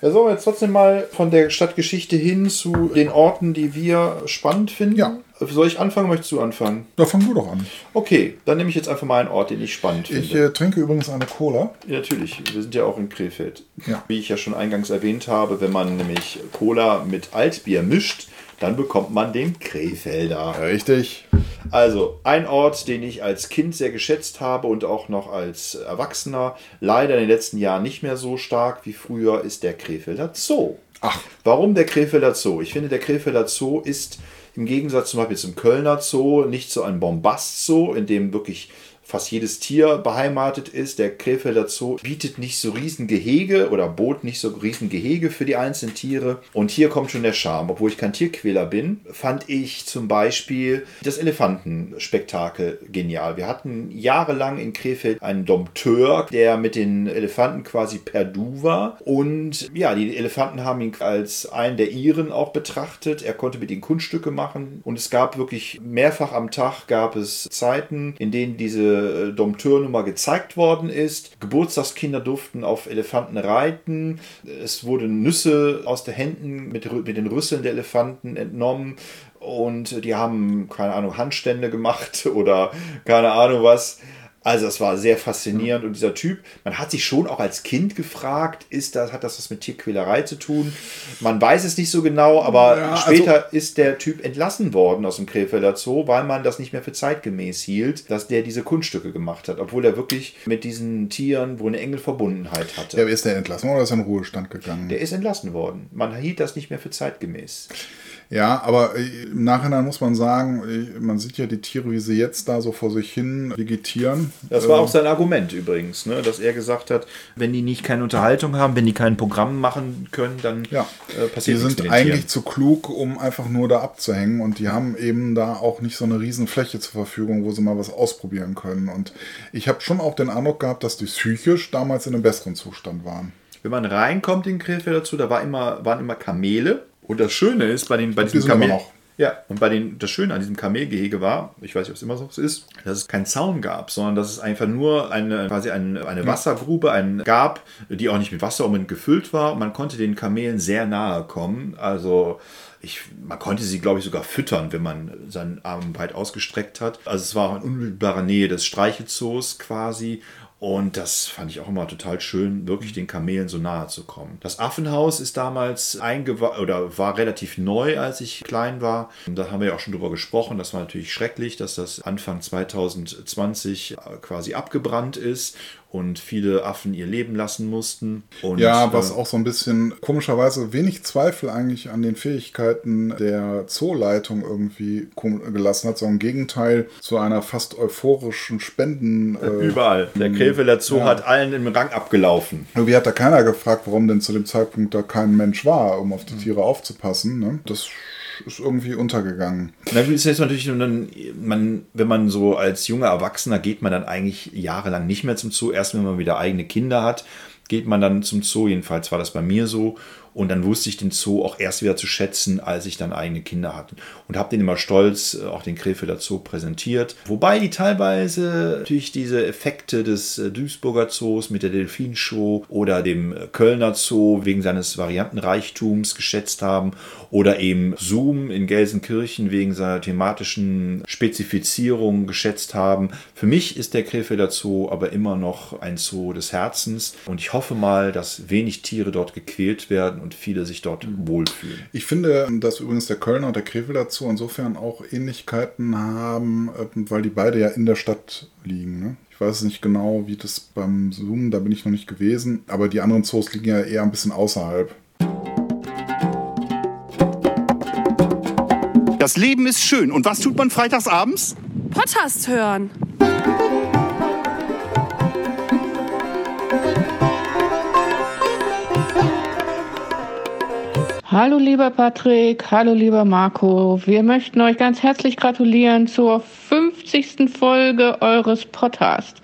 Ja, sollen wir jetzt trotzdem mal von der Stadtgeschichte hin zu den Orten, die wir spannend finden? Ja. Soll ich anfangen? Möchtest du anfangen? Da fang du doch an. Okay, dann nehme ich jetzt einfach mal einen Ort, den ich spannend finde. Ich äh, trinke übrigens eine Cola. Ja, natürlich, wir sind ja auch in Krefeld. Ja. Wie ich ja schon eingangs erwähnt habe, wenn man nämlich Cola mit Altbier mischt, dann bekommt man den Krefelder. Richtig. Also, ein Ort, den ich als Kind sehr geschätzt habe und auch noch als Erwachsener, leider in den letzten Jahren nicht mehr so stark wie früher, ist der Krefelder Zoo. Ach. Warum der Krefelder Zoo? Ich finde, der Krefelder Zoo ist im Gegensatz zum Beispiel zum Kölner Zoo nicht so ein Bombast-Zoo, in dem wirklich fast jedes Tier beheimatet ist. Der Krefelder Zoo bietet nicht so riesen Gehege oder bot nicht so riesen Gehege für die einzelnen Tiere. Und hier kommt schon der Charme. Obwohl ich kein Tierquäler bin, fand ich zum Beispiel das Elefantenspektakel genial. Wir hatten jahrelang in Krefeld einen Dompteur, der mit den Elefanten quasi per Du war. Und ja, die Elefanten haben ihn als einen der ihren auch betrachtet. Er konnte mit ihnen Kunststücke machen. Und es gab wirklich mehrfach am Tag gab es Zeiten, in denen diese äh, Dompteur-Nummer gezeigt worden ist. Geburtstagskinder durften auf Elefanten reiten. Es wurden Nüsse aus den Händen mit, mit den Rüsseln der Elefanten entnommen. Und die haben, keine Ahnung, Handstände gemacht oder keine Ahnung was. Also das war sehr faszinierend und dieser Typ, man hat sich schon auch als Kind gefragt, ist das, hat das was mit Tierquälerei zu tun? Man weiß es nicht so genau, aber Ja, also- später ist der Typ entlassen worden aus dem Krefelder Zoo, weil man das nicht mehr für zeitgemäß hielt, dass der diese Kunststücke gemacht hat, obwohl er wirklich mit diesen Tieren wohl eine enge Verbundenheit hatte. Ja, ist der entlassen oder ist er in Ruhestand gegangen? Der ist entlassen worden. Man hielt das nicht mehr für zeitgemäß. Ja, aber äh, im Nachhinein muss man sagen, äh, man sieht ja die Tiere, wie sie jetzt da so vor sich hin vegetieren. Das war Äh, auch sein Argument übrigens, ne? dass er gesagt hat, wenn die nicht keine Unterhaltung haben, wenn die kein Programm machen können, dann Ja, äh, die passiert nichts sind mit den eigentlich Tieren. zu klug, um einfach nur da abzuhängen und die haben eben da auch nicht so eine riesen Fläche zur Verfügung, wo sie mal was ausprobieren können. Und ich habe schon auch den Eindruck gehabt, dass die psychisch damals in einem besseren Zustand waren. Wenn man reinkommt in Krefeld dazu, da war immer, waren immer Kamele. Und das Schöne ist, bei, den, bei Die diesem Kamel. noch. Ja, und bei den, das Schöne an diesem Kamelgehege war, ich weiß nicht, ob es immer so ist, dass es keinen Zaun gab, sondern dass es einfach nur eine, quasi eine, eine Wassergrube einen gab, die auch nicht mit Wasser unbedingt gefüllt war. Man konnte den Kamelen sehr nahe kommen. Also ich, man konnte sie, glaube ich, sogar füttern, wenn man seinen Arm weit ausgestreckt hat. Also es war auch in unmittelbarer Nähe des Streichelzoos quasi. Und das fand ich auch immer total schön, wirklich den Kamelen so nahe zu kommen. Das Affenhaus ist damals eingeweiht oder war relativ neu, als ich klein war. Und da haben wir ja auch schon drüber gesprochen. Das war natürlich schrecklich, dass das Anfang 2020 quasi abgebrannt ist und viele Affen ihr Leben lassen mussten. Und, Ja, was äh, auch so ein bisschen komischerweise wenig Zweifel eigentlich an den Fähigkeiten der Zooleitung irgendwie gelassen hat, sondern im Gegenteil zu einer fast euphorischen Spenden. Äh, Überall. Der Krefelder Zoo Ja. hat allen im Rang abgelaufen. Irgendwie hat da keiner gefragt, warum denn zu dem Zeitpunkt da kein Mensch war, um auf die Tiere aufzupassen. Ne? Das ist irgendwie untergegangen. Na ist jetzt natürlich, dann, man, wenn man so als junger Erwachsener geht man dann eigentlich jahrelang nicht mehr zum Zoo. Erst wenn man wieder eigene Kinder hat, geht man dann zum Zoo. Jedenfalls war das bei mir so. Und dann wusste ich den Zoo auch erst wieder zu schätzen, als ich dann eigene Kinder hatte. Und habe den immer stolz, äh, auch den Krefelder Zoo präsentiert. Wobei die teilweise natürlich diese Effekte des äh, Duisburger Zoos mit der Delfinshow oder dem äh, Kölner Zoo wegen seines Variantenreichtums geschätzt haben. Oder eben Zoom in Gelsenkirchen wegen seiner thematischen Spezifizierung geschätzt haben. Für mich ist der Krefelder Zoo aber immer noch ein Zoo des Herzens. Und ich hoffe mal, dass wenig Tiere dort gequält werden und viele sich dort wohlfühlen. Ich finde, dass übrigens der Kölner und der Krefeld dazu insofern auch Ähnlichkeiten haben, äh, weil die beide ja in der Stadt liegen. Ne? Ich weiß nicht genau, wie das beim Zoom, da bin ich noch nicht gewesen, aber die anderen Zoos liegen ja eher ein bisschen außerhalb. Das Leben ist schön. Und was tut man freitags abends? Podcast hören. Hallo lieber Patrick, hallo lieber Marco. Wir möchten euch ganz herzlich gratulieren zur 50. Folge eures Podcasts.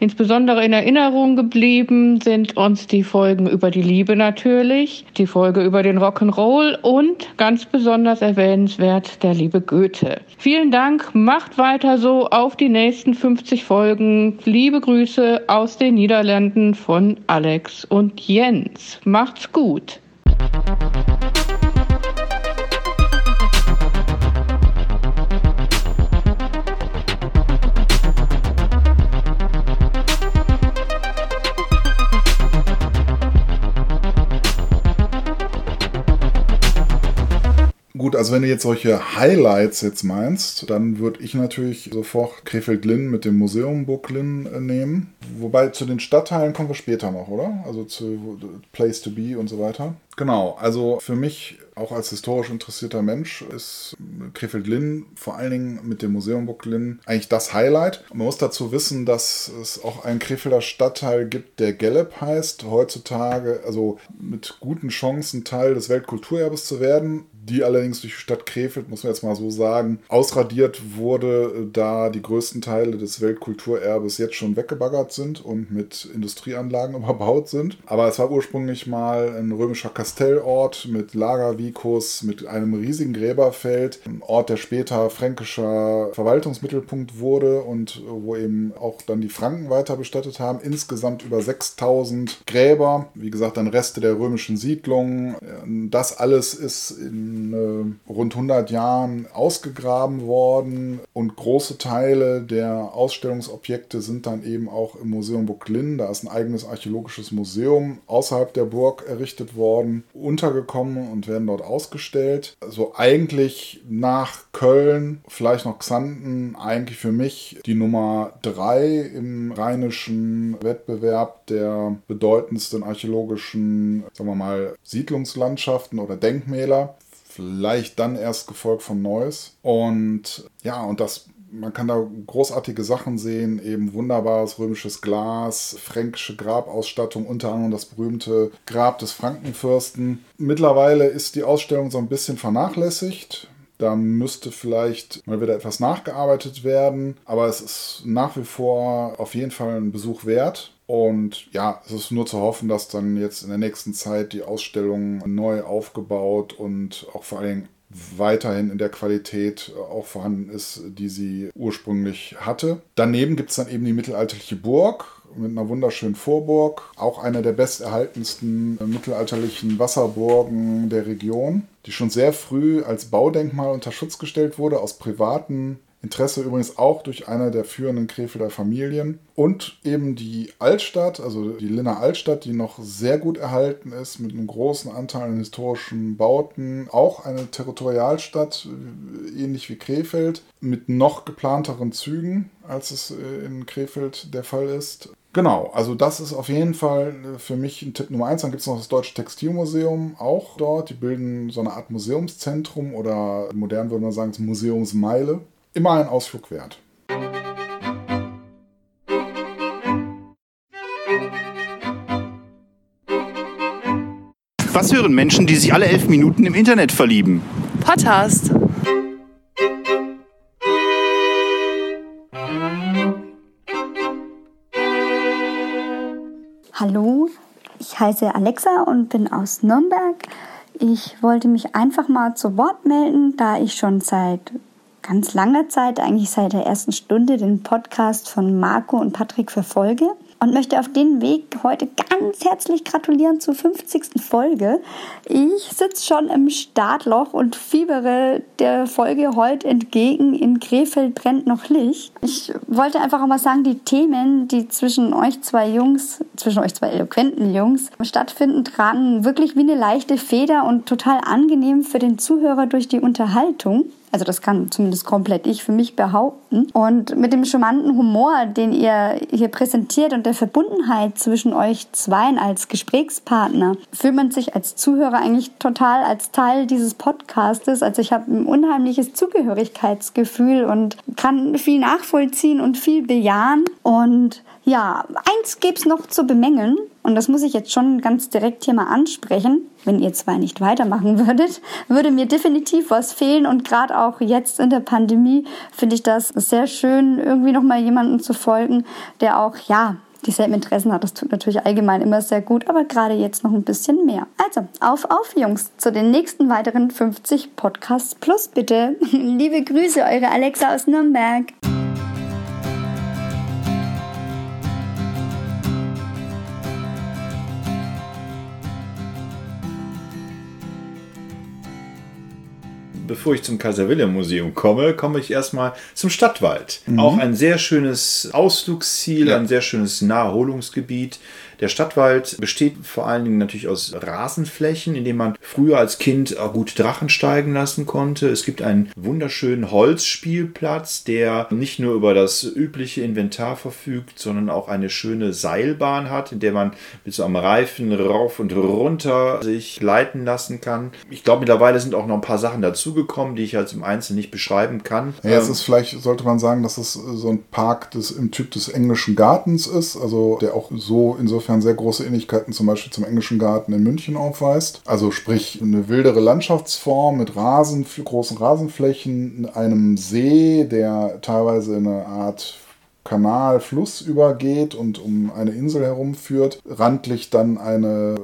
Insbesondere in Erinnerung geblieben sind uns die Folgen über die Liebe natürlich, die Folge über den Rock'n'Roll und ganz besonders erwähnenswert der liebe Goethe. Vielen Dank, macht weiter so auf die nächsten 50 Folgen. Liebe Grüße aus den Niederlanden von Alex und Jens. Macht's gut. Gut, also wenn du jetzt solche Highlights jetzt meinst, dann würde ich natürlich sofort Krefeld-Linn mit dem Museum Burg Linn äh, nehmen. Wobei zu den Stadtteilen kommen wir später noch, oder? Also zu Place to Be und so weiter. Genau, also für mich auch als historisch interessierter Mensch ist Krefeld-Linn vor allen Dingen mit dem Museum Burg Linn eigentlich das Highlight. Man muss dazu wissen, dass es auch einen Krefelder Stadtteil gibt, der Gellep heißt, heutzutage also mit guten Chancen Teil des Weltkulturerbes zu werden die allerdings durch die Stadt Krefeld, muss man jetzt mal so sagen, ausradiert wurde, da die größten Teile des Weltkulturerbes jetzt schon weggebaggert sind und mit Industrieanlagen überbaut sind. Aber es war ursprünglich mal ein römischer Kastellort mit Lagervikus, mit einem riesigen Gräberfeld, ein Ort, der später fränkischer Verwaltungsmittelpunkt wurde und wo eben auch dann die Franken weiter bestattet haben. Insgesamt über 6000 Gräber, wie gesagt, dann Reste der römischen Siedlungen. Das alles ist in äh, rund 100 Jahren ausgegraben worden. Und große Teile der Ausstellungsobjekte sind dann eben auch im Museum Burglin, da ist ein eigenes archäologisches Museum außerhalb der Burg errichtet worden, untergekommen und werden dort ausgestellt. Also eigentlich nach Köln, vielleicht noch Xanten, eigentlich für mich die Nummer 3 im rheinischen Wettbewerb der bedeutendsten archäologischen, sagen wir mal, Siedlungslandschaften oder Denkmäler vielleicht dann erst gefolgt von Neuss. Und ja, und das man kann da großartige Sachen sehen, eben wunderbares römisches Glas, fränkische Grabausstattung, unter anderem das berühmte Grab des Frankenfürsten. Mittlerweile ist die Ausstellung so ein bisschen vernachlässigt. Da müsste vielleicht mal wieder etwas nachgearbeitet werden, aber es ist nach wie vor auf jeden Fall ein Besuch wert. Und ja, es ist nur zu hoffen, dass dann jetzt in der nächsten Zeit die Ausstellung neu aufgebaut und auch vor allem weiterhin in der Qualität auch vorhanden ist, die sie ursprünglich hatte. Daneben gibt es dann eben die mittelalterliche Burg mit einer wunderschönen Vorburg, auch eine der besterhaltensten mittelalterlichen Wasserburgen der Region, die schon sehr früh als Baudenkmal unter Schutz gestellt wurde aus privaten Interesse übrigens auch durch eine der führenden Krefelder Familien. Und eben die Altstadt, also die Linner Altstadt, die noch sehr gut erhalten ist, mit einem großen Anteil an historischen Bauten. Auch eine Territorialstadt, ähnlich wie Krefeld, mit noch geplanteren Zügen, als es äh, in Krefeld der Fall ist. Genau, also das ist auf jeden Fall für mich ein Tipp Nummer eins. Dann gibt es noch das Deutsche Textilmuseum auch dort. Die bilden so eine Art Museumszentrum oder modern würde man sagen, das Museumsmeile immer ein Ausflug wert. Was hören Menschen, die sich alle elf Minuten im Internet verlieben? Podcast. Hallo, ich heiße Alexa und bin aus Nürnberg. Ich wollte mich einfach mal zu Wort melden, da ich schon seit ganz langer Zeit, eigentlich seit der ersten Stunde, den Podcast von Marco und Patrick verfolge und möchte auf den Weg heute ganz herzlich gratulieren zur 50. Folge. Ich sitze schon im Startloch und fiebere der Folge heute entgegen. In Krefeld brennt noch Licht. Ich wollte einfach auch mal sagen, die Themen, die zwischen euch zwei Jungs, zwischen euch zwei eloquenten Jungs stattfinden, tragen wirklich wie eine leichte Feder und total angenehm für den Zuhörer durch die Unterhaltung. Also das kann zumindest komplett ich für mich behaupten. Und mit dem charmanten Humor, den ihr hier präsentiert und der Verbundenheit zwischen euch zweien als Gesprächspartner, fühlt man sich als Zuhörer eigentlich total als Teil dieses Podcastes. Also ich habe ein unheimliches Zugehörigkeitsgefühl und kann viel nachvollziehen und viel bejahen. Und ja, eins gäbe es noch zu bemängeln. Und das muss ich jetzt schon ganz direkt hier mal ansprechen. Wenn ihr zwei nicht weitermachen würdet, würde mir definitiv was fehlen. Und gerade auch jetzt in der Pandemie finde ich das sehr schön, irgendwie nochmal jemanden zu folgen, der auch, ja, dieselben Interessen hat. Das tut natürlich allgemein immer sehr gut, aber gerade jetzt noch ein bisschen mehr. Also, auf, auf, Jungs, zu den nächsten weiteren 50 Podcasts plus bitte. Liebe Grüße, eure Alexa aus Nürnberg. Bevor ich zum Kaiser Wilhelm Museum komme, komme ich erstmal zum Stadtwald. Auch ein sehr schönes Ausflugsziel, Ja. ein sehr schönes Naherholungsgebiet. Der Stadtwald besteht vor allen Dingen natürlich aus Rasenflächen, in denen man früher als Kind gut Drachen steigen lassen konnte. Es gibt einen wunderschönen Holzspielplatz, der nicht nur über das übliche Inventar verfügt, sondern auch eine schöne Seilbahn hat, in der man mit so einem Reifen rauf und runter sich gleiten lassen kann. Ich glaube, mittlerweile sind auch noch ein paar Sachen dazugekommen, die ich jetzt im Einzelnen nicht beschreiben kann. Ja, es Ähm, ist vielleicht, sollte man sagen, dass es so ein Park des, im Typ des englischen Gartens ist, also der auch so insofern sehr große Ähnlichkeiten zum Beispiel zum englischen Garten in München aufweist. Also sprich eine wildere Landschaftsform mit Rasen, großen Rasenflächen, einem See, der teilweise in eine Art Kanal, Fluss übergeht und um eine Insel herumführt. Randlich dann eine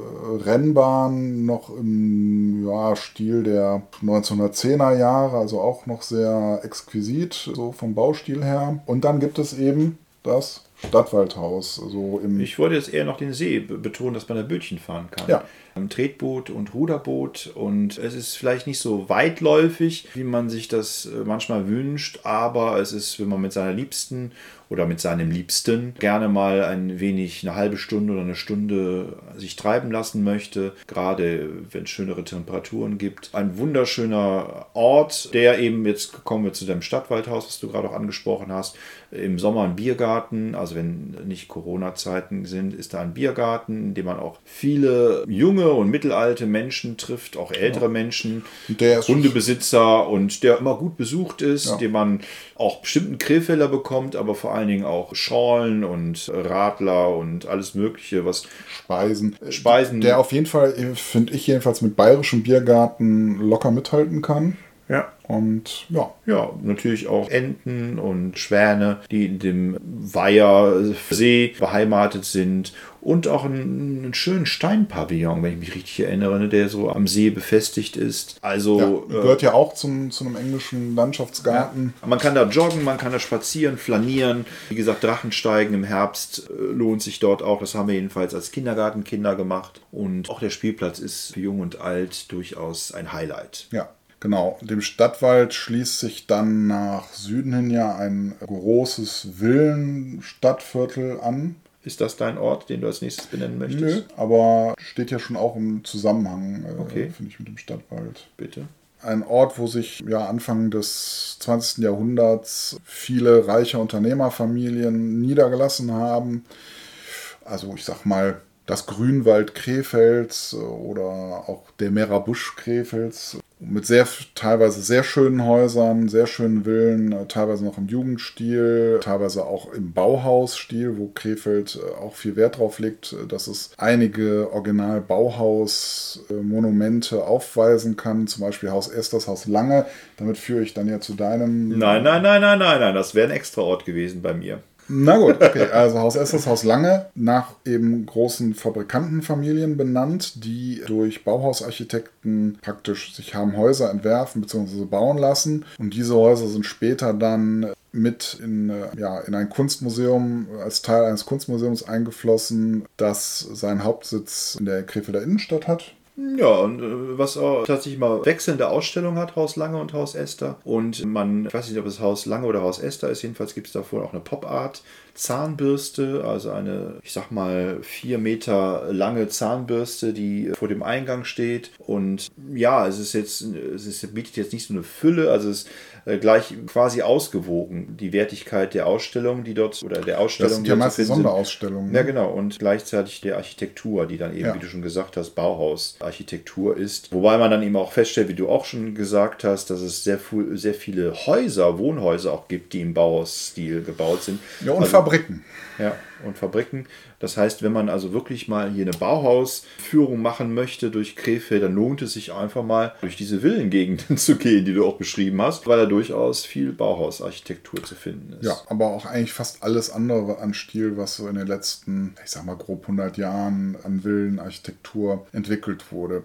Rennbahn noch im ja, Stil der 1910er Jahre, also auch noch sehr exquisit, so vom Baustil her. Und dann gibt es eben das Stadtwaldhaus, so im Ich wollte jetzt eher noch den See be- betonen, dass man da Bötchen fahren kann. Ja. Tretboot und Ruderboot und es ist vielleicht nicht so weitläufig, wie man sich das äh, manchmal wünscht, aber es ist, wenn man mit seiner Liebsten oder mit seinem Liebsten gerne mal ein wenig eine halbe Stunde oder eine Stunde sich treiben lassen möchte, gerade wenn es schönere Temperaturen gibt. Ein wunderschöner Ort, der eben, jetzt kommen wir zu deinem Stadtwaldhaus, was du gerade auch angesprochen hast, im Sommer ein Biergarten, also wenn nicht Corona-Zeiten sind, ist da ein Biergarten, in dem man auch viele junge und mittelalte Menschen trifft, auch ältere Menschen, Der ist- Hundebesitzer und der immer gut besucht ist, Ja. den man auch bestimmten Krefelder bekommt, aber vor allen Dingen auch Schorlen und Radler und alles Mögliche, was Speisen. Speisen. Der auf jeden Fall, finde ich jedenfalls, mit bayerischem Biergarten locker mithalten kann. Ja, Und ja, Ja, natürlich auch Enten und Schwäne, die in dem Weihersee beheimatet sind. Und auch einen, einen schönen Steinpavillon, wenn ich mich richtig erinnere, ne, der so am See befestigt ist. ja Also äh, gehört ja auch zum, zu einem englischen Landschaftsgarten. man kann da joggen, man kann da spazieren, flanieren. Wie gesagt, Drachensteigen im Herbst äh, lohnt sich dort auch. Das haben wir jedenfalls als Kindergartenkinder gemacht. Und auch der Spielplatz ist für Jung und Alt durchaus ein Highlight. Ja, genau. Dem Stadtwald schließt sich dann nach Süden hin ja ein großes Villenstadtviertel an. Ist das dein Ort, den du als nächstes benennen möchtest? Nö, aber steht ja schon auch im Zusammenhang, äh, Okay. finde ich, mit dem Stadtwald. Bitte. Ein Ort, wo sich ja Anfang des 20. Jahrhunderts viele reiche Unternehmerfamilien niedergelassen haben. Also ich sag mal, das Grünwald Krefelds äh, oder auch der Merabusch Krefelds mit sehr teilweise sehr schönen Häusern, sehr schönen Villen, äh, teilweise noch im Jugendstil, teilweise auch im Bauhausstil, wo Krefeld äh, auch viel Wert drauf legt, äh, dass es einige Original Bauhaus-Monumente aufweisen kann, zum Beispiel Haus Esters, Haus Lange. Damit führe ich dann ja zu deinem. Nein, nein, nein, nein, nein, nein, das wäre ein extra Ort gewesen bei mir. Na gut, okay. Also Haus Estes, Haus Lange, nach eben großen Fabrikantenfamilien benannt, die durch Bauhausarchitekten praktisch sich haben Häuser entwerfen bzw. bauen lassen. Und diese Häuser sind später dann mit in, äh, ja, in ein Kunstmuseum, als Teil eines Kunstmuseums eingeflossen, das seinen Hauptsitz in der Krefelder Innenstadt hat. Ja, und äh, was auch tatsächlich mal wechselnde Ausstellungen hat, Haus Lange und Haus Esther. Und man, ich weiß nicht, ob es Haus Lange oder Haus Esther ist, jedenfalls gibt es davor auch eine Pop-Art. Zahnbürste, also eine, ich sag mal, vier Meter lange Zahnbürste, die vor dem Eingang steht. Und ja, es ist jetzt, es ist, bietet jetzt nicht so eine Fülle, also es gleich quasi ausgewogen, die Wertigkeit der Ausstellung, die dort, oder der Ausstellung. Das sind ja meistens Sonderausstellungen. Ne? Ja, genau. Und gleichzeitig der Architektur, die dann eben, ja. wie du schon gesagt hast, Bauhausarchitektur ist. Wobei man dann eben auch feststellt, wie du auch schon gesagt hast, dass es sehr, sehr viele Häuser, Wohnhäuser auch gibt, die im Bauhausstil gebaut sind. Ja, und also, Fabriken. Ja, und Fabriken. Das heißt, wenn man also wirklich mal hier eine Bauhausführung machen möchte durch Krefeld, dann lohnt es sich einfach mal durch diese Villengegenden zu gehen, die du auch beschrieben hast, weil da durchaus viel Bauhausarchitektur zu finden ist. Ja, aber auch eigentlich fast alles andere an Stil, was so in den letzten, ich sag mal grob 100 Jahren an Villenarchitektur entwickelt wurde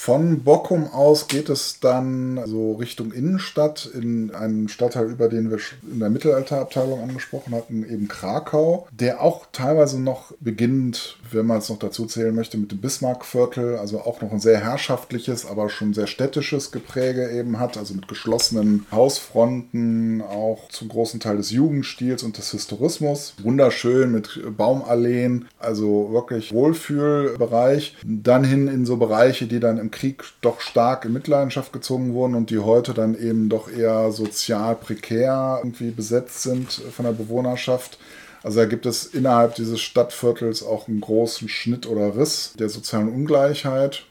von Bockum aus geht es dann so Richtung Innenstadt in einen Stadtteil, über den wir in der Mittelalterabteilung angesprochen hatten, eben Krakau, der auch teilweise noch beginnt, wenn man es noch dazu zählen möchte, mit dem Bismarckviertel, also auch noch ein sehr herrschaftliches, aber schon sehr städtisches Gepräge eben hat, also mit geschlossenen Hausfronten, auch zum großen Teil des Jugendstils und des Historismus. Wunderschön mit Baumalleen, also wirklich Wohlfühlbereich. Dann hin in so Bereiche, die dann im Krieg doch stark in Mitleidenschaft gezogen wurden und die heute dann eben doch eher sozial prekär irgendwie besetzt sind von der Bewohnerschaft. Also da gibt es innerhalb dieses Stadtviertels auch einen großen Schnitt oder Riss der sozialen Ungleichheit.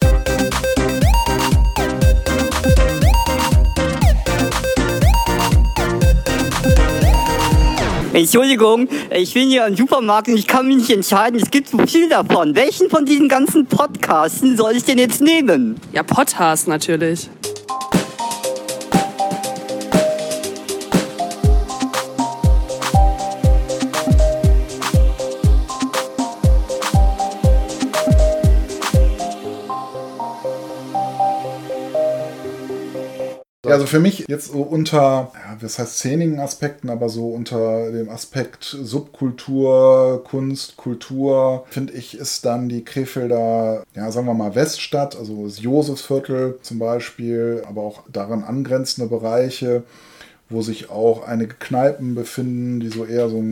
Entschuldigung, ich bin hier im Supermarkt und ich kann mich nicht entscheiden. Es gibt so viel davon. Welchen von diesen ganzen Podcasten soll ich denn jetzt nehmen? Ja, Podcast natürlich. Ja, also für mich jetzt so unter, ja, was heißt szenigen Aspekten, aber so unter dem Aspekt Subkultur, Kunst, Kultur, finde ich, ist dann die Krefelder, ja, sagen wir mal Weststadt, also das Josefsviertel zum Beispiel, aber auch daran angrenzende Bereiche wo sich auch einige Kneipen befinden, die so eher so,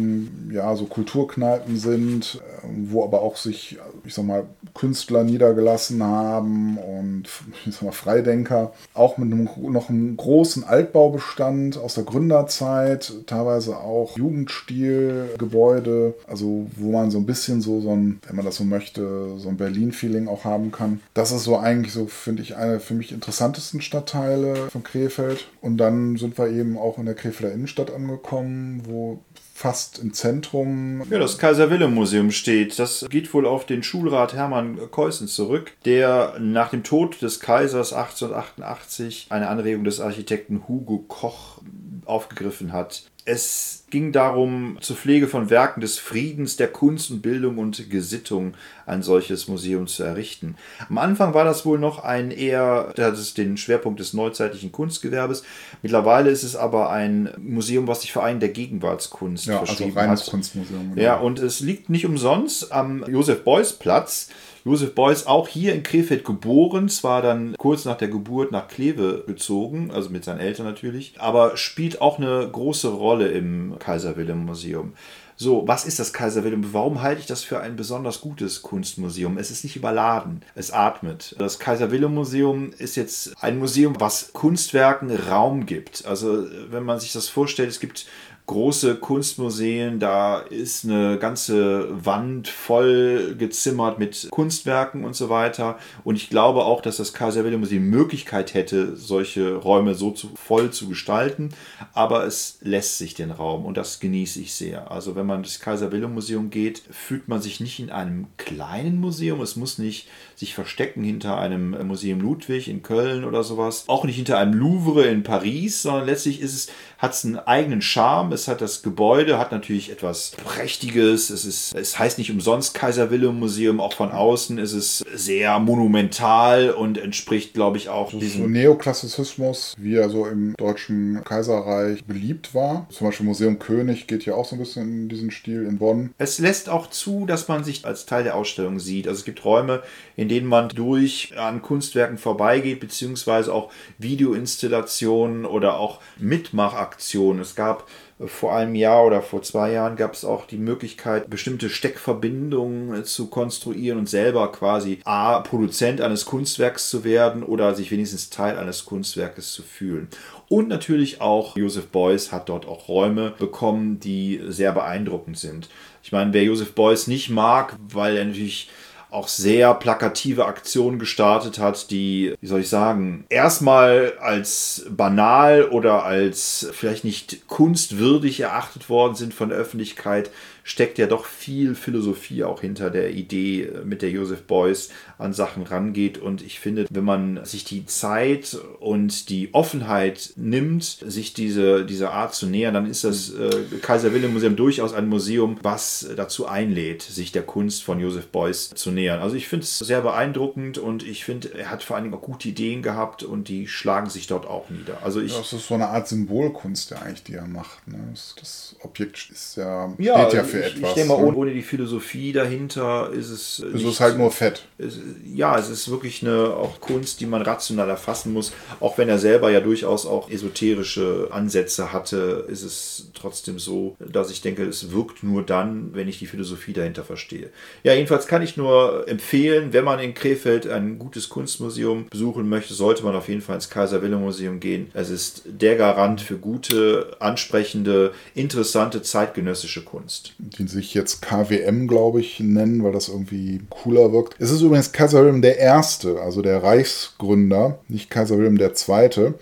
ja, so Kulturkneipen sind, äh, wo aber auch sich, ich sag mal, Künstler niedergelassen haben und ich sag mal, Freidenker. Auch mit einem, noch einem großen Altbaubestand aus der Gründerzeit, teilweise auch Jugendstilgebäude, also wo man so ein bisschen so, so ein, wenn man das so möchte, so ein Berlin-Feeling auch haben kann. Das ist so eigentlich so, finde ich, eine für mich interessantesten Stadtteile von Krefeld. Und dann sind wir eben auch in der Krefelder Innenstadt angekommen, wo fast im Zentrum. Ja, das Kaiser Wilhelm Museum steht. Das geht wohl auf den Schulrat Hermann Keusen zurück, der nach dem Tod des Kaisers 1888 eine Anregung des Architekten Hugo Koch aufgegriffen hat. Es ging darum, zur Pflege von Werken des Friedens, der Kunst und Bildung und Gesittung ein solches Museum zu errichten. Am Anfang war das wohl noch ein eher, das ist den Schwerpunkt des neuzeitlichen Kunstgewerbes. Mittlerweile ist es aber ein Museum, was sich für einen der Gegenwartskunst ja, also reines hat. Kunstmuseum. Genau. Ja, und es liegt nicht umsonst am Josef Beuys Platz. Josef Beuys auch hier in Krefeld geboren, zwar dann kurz nach der Geburt nach Kleve gezogen, also mit seinen Eltern natürlich, aber spielt auch eine große Rolle im Kaiser Wilhelm Museum. So, was ist das Kaiser Wilhelm? Warum halte ich das für ein besonders gutes Kunstmuseum? Es ist nicht überladen, es atmet. Das Kaiser Wilhelm Museum ist jetzt ein Museum, was Kunstwerken Raum gibt. Also, wenn man sich das vorstellt, es gibt große Kunstmuseen, da ist eine ganze Wand voll gezimmert mit Kunstwerken und so weiter. Und ich glaube auch, dass das Kaiser Wilhelm Museum Möglichkeit hätte, solche Räume so zu, voll zu gestalten. Aber es lässt sich den Raum und das genieße ich sehr. Also wenn man Kaiser Wilhelm Museum geht, fühlt man sich nicht in einem kleinen Museum. Es muss nicht sich verstecken hinter einem Museum Ludwig in Köln oder sowas. Auch nicht hinter einem Louvre in Paris, sondern letztlich ist es, hat es einen eigenen Charme. Es hat das Gebäude, hat natürlich etwas Prächtiges. Es, ist, es heißt nicht umsonst Kaiser Wilhelm Museum. Auch von außen ist es sehr monumental und entspricht, glaube ich, auch So diesem Neoklassizismus, wie er so im deutschen Kaiserreich beliebt war. Zum Beispiel Museum König geht ja auch so ein bisschen in diesen Stil in Bonn. Es lässt auch zu, dass man sich als Teil der Ausstellung sieht. Also es gibt Räume, in denen man durch an Kunstwerken vorbeigeht, beziehungsweise auch Videoinstallationen oder auch Mitmachaktionen. Es gab vor einem Jahr oder vor zwei Jahren gab es auch die Möglichkeit, bestimmte Steckverbindungen zu konstruieren und selber quasi A, Produzent eines Kunstwerks zu werden oder sich wenigstens Teil eines Kunstwerkes zu fühlen. Und natürlich auch Joseph Beuys hat dort auch Räume bekommen, die sehr beeindruckend sind. Ich meine, wer Joseph Beuys nicht mag, weil er natürlich auch sehr plakative Aktionen gestartet hat, die, wie soll ich sagen, erstmal als banal oder als vielleicht nicht kunstwürdig erachtet worden sind von der Öffentlichkeit, steckt ja doch viel Philosophie auch hinter der Idee, mit der Joseph Beuys an Sachen rangeht. Und ich finde, wenn man sich die Zeit und die Offenheit nimmt, sich diese, diese Art zu nähern, dann ist das äh, Kaiser Wilhelm Museum durchaus ein Museum, was dazu einlädt, sich der Kunst von Joseph Beuys zu nähern. Also ich finde es sehr beeindruckend und ich finde, er hat vor allen Dingen auch gute Ideen gehabt und die schlagen sich dort auch nieder. Also ich Das ist so eine Art Symbolkunst, ja eigentlich, die er macht. Ne? Das, Objekt ist ja, Ja, steht ja für ich, etwas. ich denke mal, ne? ohne, ohne die Philosophie dahinter ist es. Es ist halt nur Fett. Es, ja, es ist wirklich eine auch Kunst, die man rational erfassen muss. Auch wenn er selber ja durchaus auch esoterische Ansätze hatte, ist es trotzdem so, dass ich denke, es wirkt nur dann, wenn ich die Philosophie dahinter verstehe. Ja, jedenfalls kann ich nur empfehlen, wenn man in Krefeld ein gutes Kunstmuseum besuchen möchte, sollte man auf jeden Fall ins Kaiser Wilhelm Museum gehen. Es ist der Garant für gute, ansprechende, interessante zeitgenössische Kunst. die sich jetzt KWM, glaube ich, nennen, weil das irgendwie cooler wirkt. Es ist übrigens Kaiser Wilhelm Erste, also der Reichsgründer, nicht Kaiser Wilhelm Zweite.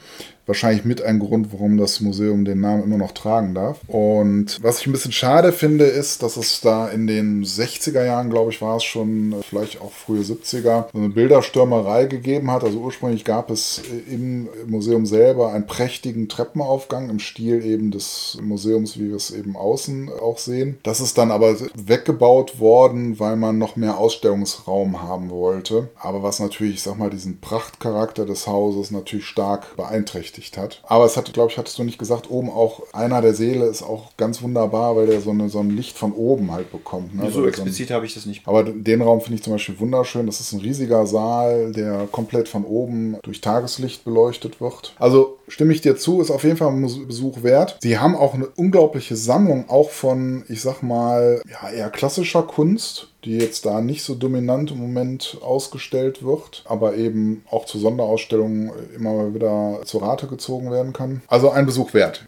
Wahrscheinlich mit ein Grund, warum das Museum den Namen immer noch tragen darf. Und was ich ein bisschen schade finde, ist, dass es da in den 60er Jahren, glaube ich, war es schon, vielleicht auch frühe 70er, so eine Bilderstürmerei gegeben hat. Also ursprünglich gab es im Museum selber einen prächtigen Treppenaufgang im Stil eben des Museums, wie wir es eben außen auch sehen. Das ist dann aber weggebaut worden, weil man noch mehr Ausstellungsraum haben wollte. Aber was natürlich, ich sag mal, diesen Prachtcharakter des Hauses natürlich stark beeinträchtigt hat. Aber es hat, glaube ich, hattest du nicht gesagt, oben auch einer der Seele ist auch ganz wunderbar, weil der so, eine, so ein Licht von oben halt bekommt. Ne? so Weil er so explizit habe ich das nicht. aber den Raum finde ich zum Beispiel wunderschön. Das ist ein riesiger Saal, der komplett von oben durch Tageslicht beleuchtet wird. Also stimme ich dir zu, ist auf jeden Fall ein Besuch wert. Sie haben auch eine unglaubliche Sammlung, auch von, ich sag mal, ja, eher klassischer Kunst, die jetzt da nicht so dominant im Moment ausgestellt wird, aber eben auch zu Sonderausstellungen immer mal wieder zur Rate gezogen werden kann. Also ein Besuch wert.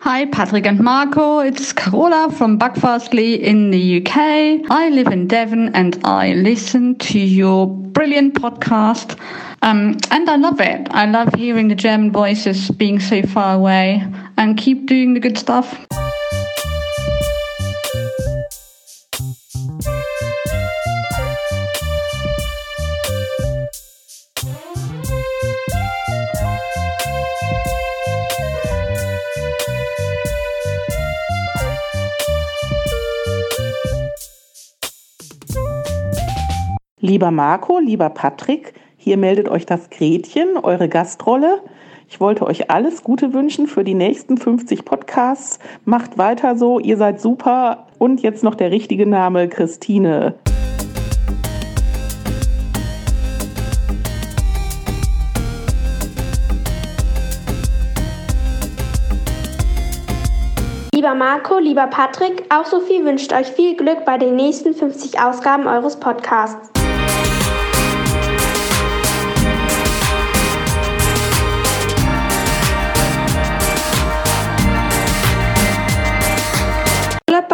Hi, Patrick and Marco. It's Carola from Buckfastly in the UK. I live in Devon and I listen to your brilliant podcast. Um, and I love it. I love hearing the German voices being so far away. And keep doing the good stuff. Lieber Marco, lieber Patrick, hier meldet euch das Gretchen, eure Gastrolle. Ich wollte euch alles Gute wünschen für die nächsten 50 Podcasts. Macht weiter so, ihr seid super. Und jetzt noch der richtige Name, Christine. Lieber Marco, lieber Patrick, auch Sophie wünscht euch viel Glück bei den nächsten 50 Ausgaben eures Podcasts.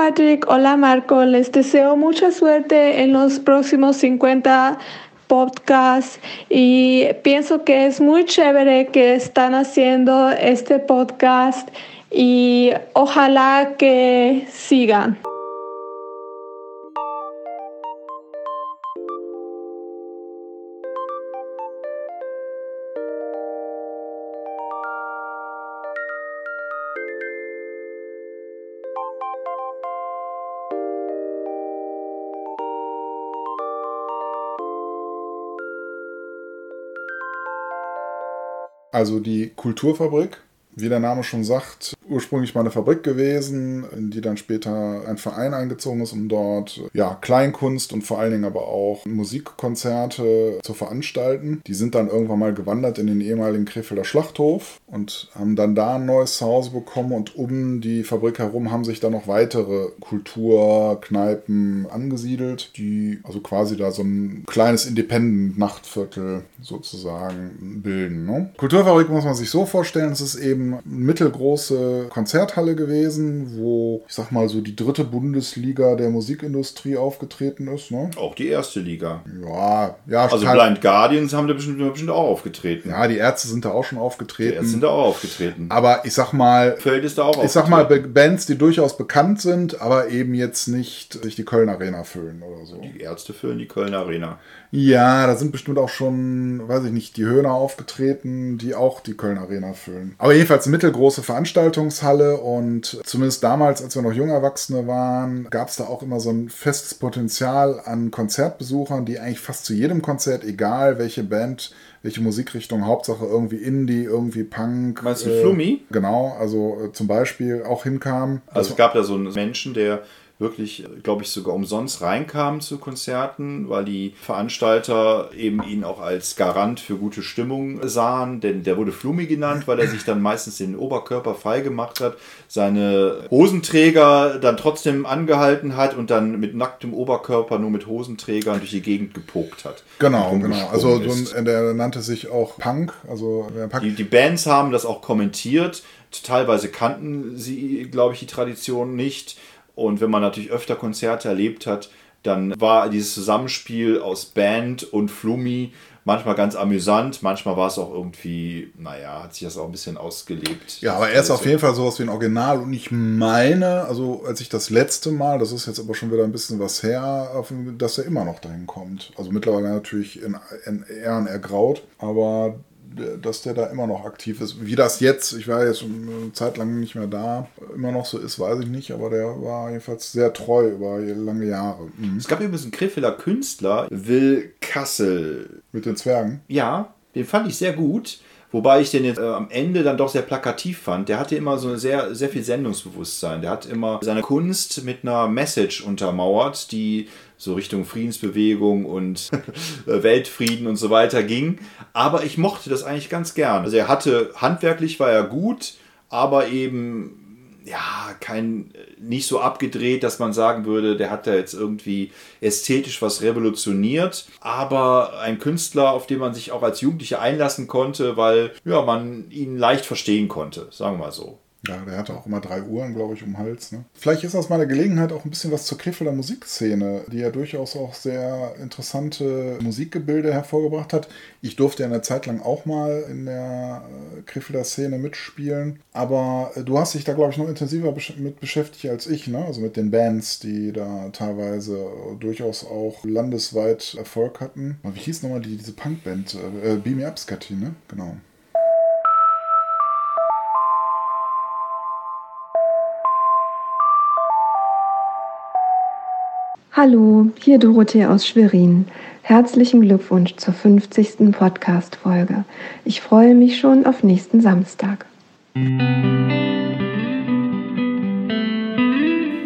Patrick, hola Marco, les deseo mucha suerte en los próximos 50 podcasts y pienso que es muy chévere que están haciendo este podcast y ojalá que sigan. Also die Kulturfabrik, wie der Name schon sagt, ursprünglich mal eine Fabrik gewesen, in die dann später ein Verein eingezogen ist, um dort ja, Kleinkunst und vor allen Dingen aber auch Musikkonzerte zu veranstalten. Die sind dann irgendwann mal gewandert in den ehemaligen Krefelder Schlachthof und haben dann da ein neues Zuhause bekommen und um die Fabrik herum haben sich dann noch weitere Kulturkneipen angesiedelt, die also quasi da so ein kleines Independent-Nachtviertel sozusagen bilden. Ne? Kulturfabrik muss man sich so vorstellen, es ist eben mittelgroße Konzerthalle gewesen, wo ich sag mal so die dritte Bundesliga der Musikindustrie aufgetreten ist. Ne? Auch die erste Liga. Ja, ja. Also Blind Guardians haben da bestimmt, bestimmt auch aufgetreten. Ja, die Ärzte sind da auch schon aufgetreten. Die Ärzte sind da auch aufgetreten. Aber ich sag mal, Feld ist da auch ich sag mal Bands, die durchaus bekannt sind, aber eben jetzt nicht sich die Köln Arena füllen oder so. Die Ärzte füllen die Köln Arena. Ja, da sind bestimmt auch schon, weiß ich nicht, die Höhner aufgetreten, die auch die Köln Arena füllen. Aber jedenfalls mittelgroße Veranstaltungshalle und zumindest damals, als wir noch junge Erwachsene waren, gab es da auch immer so ein festes Potenzial an Konzertbesuchern, die eigentlich fast zu jedem Konzert, egal welche Band, welche Musikrichtung, Hauptsache irgendwie Indie, irgendwie Punk. Meinst du äh, Flummi? Genau, also äh, zum Beispiel auch hinkamen. Also es gab da so einen Menschen, der wirklich, glaube ich, sogar umsonst reinkam zu Konzerten, weil die Veranstalter eben ihn auch als Garant für gute Stimmung sahen. Denn der wurde Flumi genannt, weil er sich dann meistens den Oberkörper frei gemacht hat, seine Hosenträger dann trotzdem angehalten hat und dann mit nacktem Oberkörper nur mit Hosenträgern durch die Gegend gepokt hat. Genau, genau. Also so, der nannte sich auch Punk. Also Punk. Die, die Bands haben das auch kommentiert. Teilweise kannten sie, glaube ich, die Tradition nicht. Und wenn man natürlich öfter Konzerte erlebt hat, dann war dieses Zusammenspiel aus Band und Flumi manchmal ganz amüsant, manchmal war es auch irgendwie, naja, hat sich das auch ein bisschen ausgelebt. Ja, aber er ist auf jeden Fall sowas wie ein Original und ich meine, also als ich das letzte Mal, das ist jetzt aber schon wieder ein bisschen was her, dass er immer noch dahin kommt. Also mittlerweile natürlich in, in Ehren ergraut, aber dass der da immer noch aktiv ist. Wie das jetzt, ich war jetzt eine Zeit lang nicht mehr da, immer noch so ist, weiß ich nicht, aber der war jedenfalls sehr treu über lange Jahre. Mhm. Es gab übrigens einen Krefelder Künstler, Will Kassel. Mit den Zwergen? Ja, den fand ich sehr gut. Wobei ich den jetzt äh, am Ende dann doch sehr plakativ fand. Der hatte immer so sehr, sehr viel Sendungsbewusstsein. Der hat immer seine Kunst mit einer Message untermauert, die so Richtung Friedensbewegung und Weltfrieden und so weiter ging. Aber ich mochte das eigentlich ganz gern. Also er hatte, handwerklich war er gut, aber eben ja, kein, nicht so abgedreht, dass man sagen würde, der hat da jetzt irgendwie ästhetisch was revolutioniert, aber ein Künstler, auf den man sich auch als Jugendlicher einlassen konnte, weil ja, man ihn leicht verstehen konnte, sagen wir mal so. Ja, der hatte auch immer drei Uhren, glaube ich, um den Hals. Ne? Vielleicht ist das mal eine Gelegenheit, auch ein bisschen was zur Krefelder Musikszene, die ja durchaus auch sehr interessante Musikgebilde hervorgebracht hat. Ich durfte ja eine Zeit lang auch mal in der äh, Krefelder Szene mitspielen, aber äh, du hast dich da, glaube ich, noch intensiver mit beschäftigt als ich, ne? also mit den Bands, die da teilweise durchaus auch landesweit Erfolg hatten. Wie hieß nochmal die, diese Punkband? Äh, Beam Me Up Scatty, ne? Genau. Hallo, hier Dorothee aus Schwerin. Herzlichen Glückwunsch zur 50. Podcast-Folge. Ich freue mich schon auf nächsten Samstag.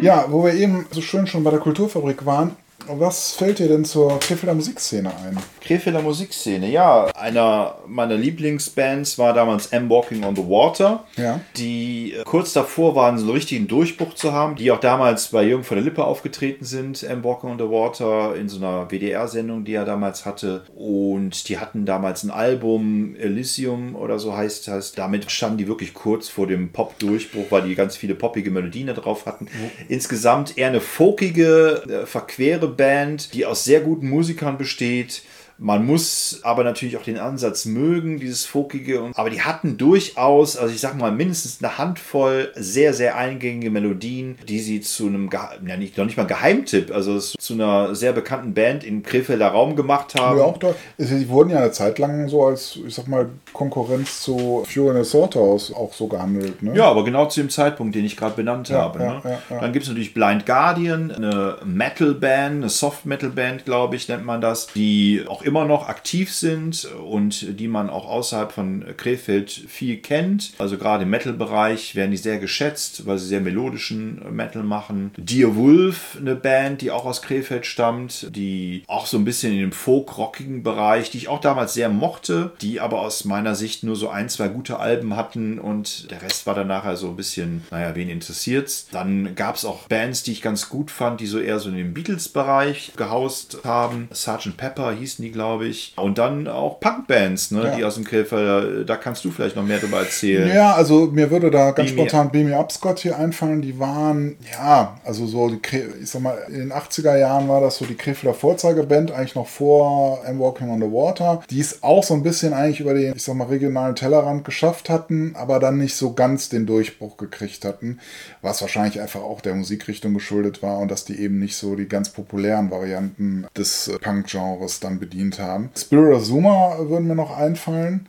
Ja, wo wir eben so schön schon bei der Kulturfabrik waren, Was fällt dir denn zur Krefelder Musikszene ein? Krefelder Musikszene, ja. Einer meiner Lieblingsbands war damals M Walking on the Water, Ja. die äh, kurz davor waren, so einen richtigen Durchbruch zu haben, die auch damals bei Jürgen von der Lippe aufgetreten sind, M Walking on the Water, in so einer WDR-Sendung, die er damals hatte. Und die hatten damals ein Album, Elysium oder so heißt das. Damit standen die wirklich kurz vor dem Pop-Durchbruch, weil die ganz viele poppige Melodien da drauf hatten. Insgesamt eher eine folkige, äh, verquere Band, die aus sehr guten Musikern besteht. Man muss aber natürlich auch den Ansatz mögen, dieses Folkige. Und- Aber die hatten durchaus, also ich sag mal, mindestens eine Handvoll sehr, sehr eingängige Melodien, die sie zu einem, ja nicht, noch nicht mal Geheimtipp, also zu einer sehr bekannten Band im Krefelder Raum gemacht haben. Ja, auch da. Die wurden ja eine Zeit lang so als, ich sag mal, Konkurrenz zu Fury and the Slaughterhouse auch so gehandelt. Ne? Ja, aber genau zu dem Zeitpunkt, den ich gerade benannt Ja, habe. ja, ne? ja. Dann gibt es natürlich Blind Guardian, eine Metal-Band, eine Soft-Metal-Band, glaube ich, nennt man das, die auch immer noch aktiv sind und die man auch außerhalb von Krefeld viel kennt. Also gerade im Metal-Bereich werden die sehr geschätzt, weil sie sehr melodischen Metal machen. Dear Wolf, eine Band, die auch aus Krefeld stammt, die auch so ein bisschen in dem folk-rockigen Bereich, die ich auch damals sehr mochte, die aber aus meiner Sicht nur so ein, zwei gute Alben hatten und der Rest war dann nachher so ein bisschen, naja, wen interessiert's. Dann gab es auch Bands, die ich ganz gut fand, die so eher so in den Beatles-Bereich gehaust haben. Sgt. Pepper hießen die, glaube ich. Und dann auch Punkbands, ne, Ja. die aus dem Krefelder, da kannst du vielleicht noch mehr drüber erzählen. Ja, also mir würde da ganz Beam spontan Beam Up Scott hier einfallen. Die waren, ja, also so, die, ich sag mal, in den 80er Jahren war das so die Krefelder Vorzeigeband, eigentlich noch vor I'm Walking on the Water, die es auch so ein bisschen eigentlich über den, ich sag mal, regionalen Tellerrand geschafft hatten, aber dann nicht so ganz den Durchbruch gekriegt hatten, was wahrscheinlich einfach auch der Musikrichtung geschuldet war und dass die eben nicht so die ganz populären Varianten des äh, Punk-Genres dann bedient haben. Spirit of Zuma würden mir noch einfallen.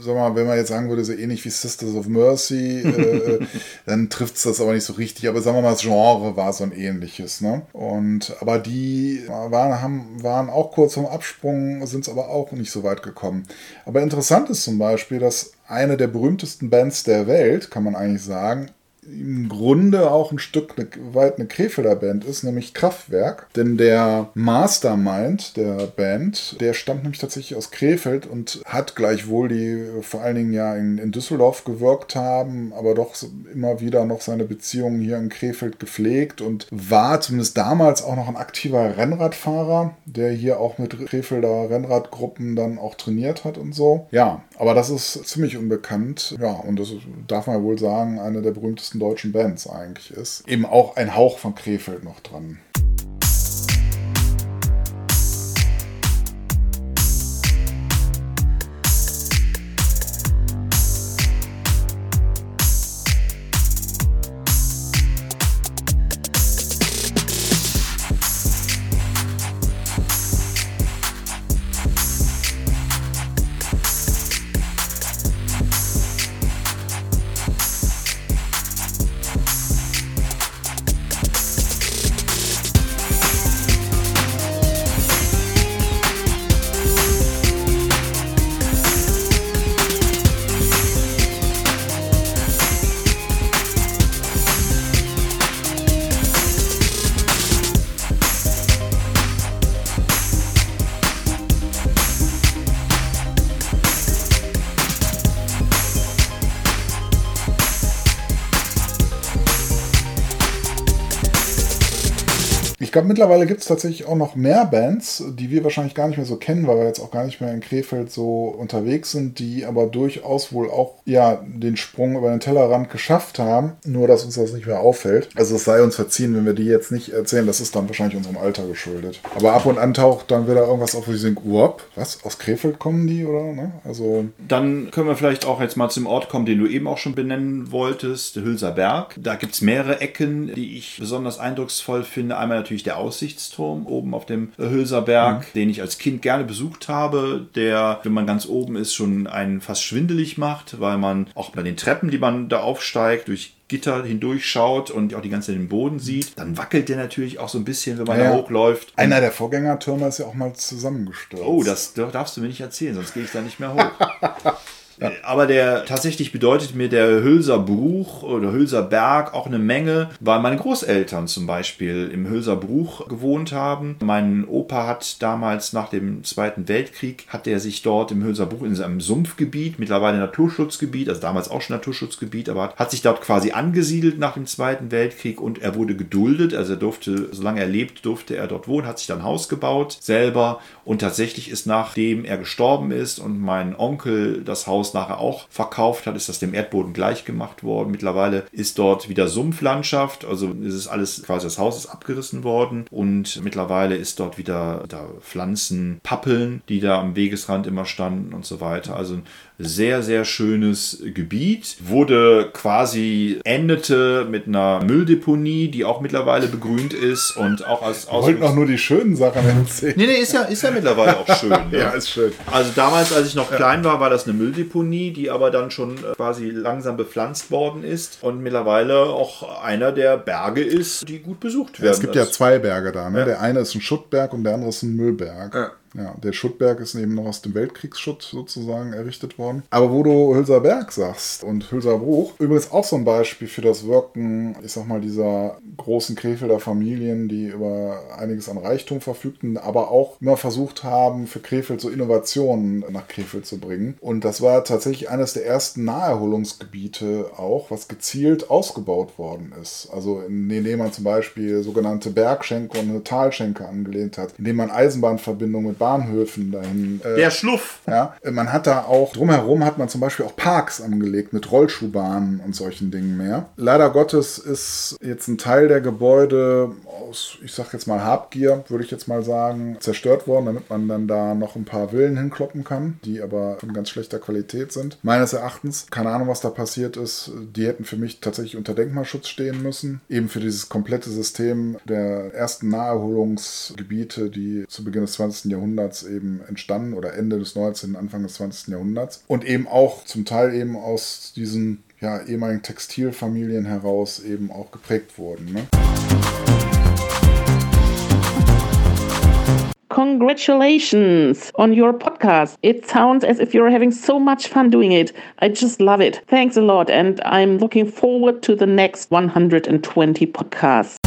Sag mal, wenn man jetzt sagen würde, so ähnlich wie Sisters of Mercy, äh, dann trifft es das aber nicht so richtig. Aber sagen wir mal, das Genre war so ein ähnliches. Ne? Und aber die waren, haben, waren auch kurz vorm Absprung, sind es aber auch nicht so weit gekommen. Aber interessant ist zum Beispiel, dass eine der berühmtesten Bands der Welt, kann man eigentlich sagen, im Grunde auch ein Stück ne, weit eine Krefelder Band ist, nämlich Kraftwerk. Denn der Mastermind der Band, der stammt nämlich tatsächlich aus Krefeld und hat gleichwohl die vor allen Dingen ja in, in Düsseldorf gewirkt haben, aber doch immer wieder noch seine Beziehungen hier in Krefeld gepflegt und war zumindest damals auch noch ein aktiver Rennradfahrer, der hier auch mit Krefelder Rennradgruppen dann auch trainiert hat und so. Ja, aber das ist ziemlich unbekannt. Ja, und das darf man wohl sagen, eine der berühmtesten deutschen Bands eigentlich ist. Eben auch ein Hauch von Krefeld noch dran. Ich glaube, mittlerweile gibt es tatsächlich auch noch mehr Bands, die wir wahrscheinlich gar nicht mehr so kennen, weil wir jetzt auch gar nicht mehr in Krefeld so unterwegs sind, die aber durchaus wohl auch ja den Sprung über den Tellerrand geschafft haben, nur dass uns das nicht mehr auffällt. Also es sei uns verziehen, wenn wir die jetzt nicht erzählen, das ist dann wahrscheinlich unserem Alter geschuldet. Aber ab und an taucht dann wieder irgendwas auf, wo sie denken, uop, was, aus Krefeld kommen die, oder? Ne? Also Dann können wir vielleicht auch jetzt mal zum Ort kommen, den du eben auch schon benennen wolltest, Hülser Berg. Da gibt es mehrere Ecken, die ich besonders eindrucksvoll finde. Einmal natürlich der Aussichtsturm oben auf dem Hülser Berg, den ich als Kind gerne besucht habe, der, wenn man ganz oben ist, schon einen fast schwindelig macht, weil man auch bei den Treppen, die man da aufsteigt, durch Gitter hindurchschaut und auch die ganze Zeit den Boden sieht. Dann wackelt der natürlich auch so ein bisschen, wenn man Ja. da hochläuft. einer der Vorgängertürme ist ja auch mal zusammengestürzt. Oh, das darfst du mir nicht erzählen, sonst gehe ich da nicht mehr hoch. Äh, Aber der tatsächlich bedeutet mir der Hülser Bruch oder Hülser Berg auch eine Menge, weil meine Großeltern zum Beispiel im Hülser Bruch gewohnt haben. Mein Opa hat damals nach dem Zweiten Weltkrieg, hat er sich dort im Hülser Bruch in seinem Sumpfgebiet, mittlerweile Naturschutzgebiet, also damals auch schon Naturschutzgebiet, aber hat sich dort quasi angesiedelt nach dem Zweiten Weltkrieg und er wurde geduldet, also er durfte, solange er lebt, durfte er dort wohnen, hat sich dann ein Haus gebaut selber und tatsächlich ist nachdem er gestorben ist und mein Onkel das Haus nachher auch verkauft hat, ist das dem Erdboden gleich gemacht worden. Mittlerweile ist dort wieder Sumpflandschaft, also ist es alles quasi das Haus ist abgerissen worden und mittlerweile ist dort wieder da Pflanzen, Pappeln, die da am Wegesrand immer standen und so weiter. Also sehr, sehr schönes Gebiet. Wurde quasi, endete mit einer Mülldeponie, die auch mittlerweile begrünt ist und auch als Wir wollten auch nur die schönen Sachen erzählen. Nee, nee, ist ja, ist ja mittlerweile auch schön. ne? ja, ist schön. Also damals, als ich noch klein war, war das eine Mülldeponie, die aber dann schon äh, quasi langsam bepflanzt worden ist und mittlerweile auch einer der Berge ist, die gut besucht werden. Ja, es gibt ja Das- zwei Berge da. Ne? Ja. Der eine ist ein Schuttberg und der andere ist ein Müllberg. Ja. Ja, der Schuttberg ist eben noch aus dem Weltkriegsschutt sozusagen errichtet worden. Aber wo du Hülser Berg sagst und Hülser Bruch, übrigens auch so ein Beispiel für das Wirken, ich sag mal, dieser großen Krefelder Familien, die über einiges an Reichtum verfügten, aber auch immer versucht haben, für Krefeld so Innovationen nach Krefeld zu bringen. Und das war tatsächlich eines der ersten Naherholungsgebiete auch, was gezielt ausgebaut worden ist. Also indem man zum Beispiel sogenannte Bergschenke und eine Talschenke angelehnt hat, indem man Eisenbahnverbindungen mit Bahnhöfen dahin. äh, Der Schluff. Ja, man hat da auch, drumherum hat man zum Beispiel auch Parks angelegt mit Rollschuhbahnen und solchen Dingen mehr. Leider Gottes ist jetzt ein Teil der Gebäude aus, ich sag jetzt mal Habgier, würde ich jetzt mal sagen, zerstört worden, damit man dann da noch ein paar Villen hinkloppen kann, die aber von ganz schlechter Qualität sind. Meines Erachtens, keine Ahnung, was da passiert ist, die hätten für mich tatsächlich unter Denkmalschutz stehen müssen. Eben für dieses komplette System der ersten Naherholungsgebiete, die zu Beginn des 20. Jahrhunderts eben entstanden oder Ende des 19., Anfang des 20. Jahrhunderts. Und eben auch zum Teil eben aus diesen ja, ehemaligen Textilfamilien heraus eben auch geprägt wurden. Ne? Congratulations on your podcast. It sounds as if you're having so much fun doing it. I just love it. Thanks a lot. And I'm looking forward to the next 120 podcasts.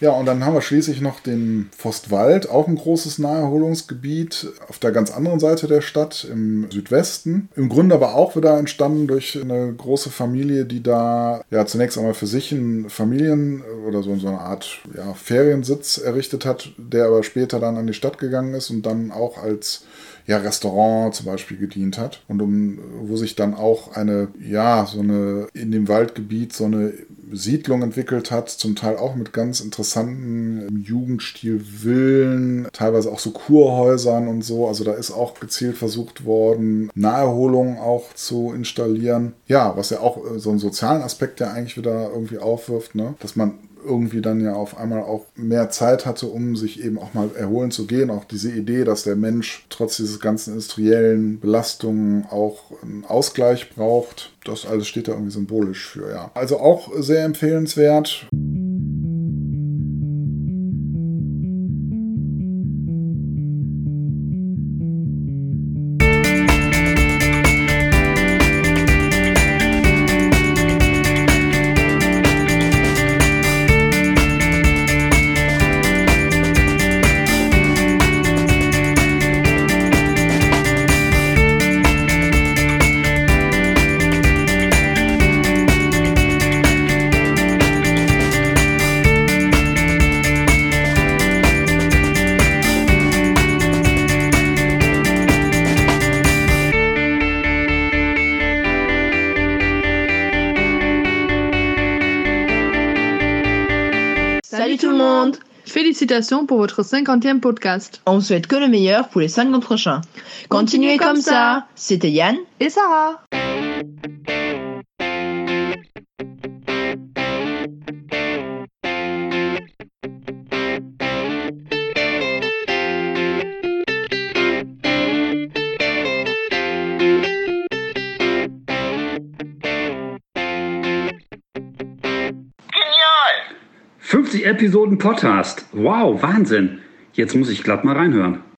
Ja, und dann haben wir schließlich noch den Forstwald, auch ein großes Naherholungsgebiet auf der ganz anderen Seite der Stadt im Südwesten. Im Grunde aber auch wieder entstanden durch eine große Familie, die da ja zunächst einmal für sich einen Familien- oder so, so eine Art ja, Feriensitz errichtet hat, der aber später dann an die Stadt gegangen ist und dann auch als ja, Restaurant zum Beispiel gedient hat und um, wo sich dann auch eine, ja, so eine in dem Waldgebiet so eine Siedlung entwickelt hat, zum Teil auch mit ganz interessanten im Jugendstil Villen, teilweise auch so Kurhäusern und so. Also da ist auch gezielt versucht worden, Naherholung auch zu installieren. Ja, was ja auch äh, so einen sozialen Aspekt ja eigentlich wieder irgendwie aufwirft, ne? dass man irgendwie dann ja auf einmal auch mehr Zeit hatte, um sich eben auch mal erholen zu gehen. Auch diese Idee, dass der Mensch trotz dieses ganzen industriellen Belastungen auch einen Ausgleich braucht, das alles steht da irgendwie symbolisch für, ja. Also auch sehr empfehlenswert. Tout le monde Félicitations pour votre 50e podcast. On souhaite que le meilleur pour les 50 prochains. Continuez, comme ça. C'était Yann et Sarah. Episoden Podcast. Wow, Wahnsinn. Jetzt muss ich glatt mal reinhören.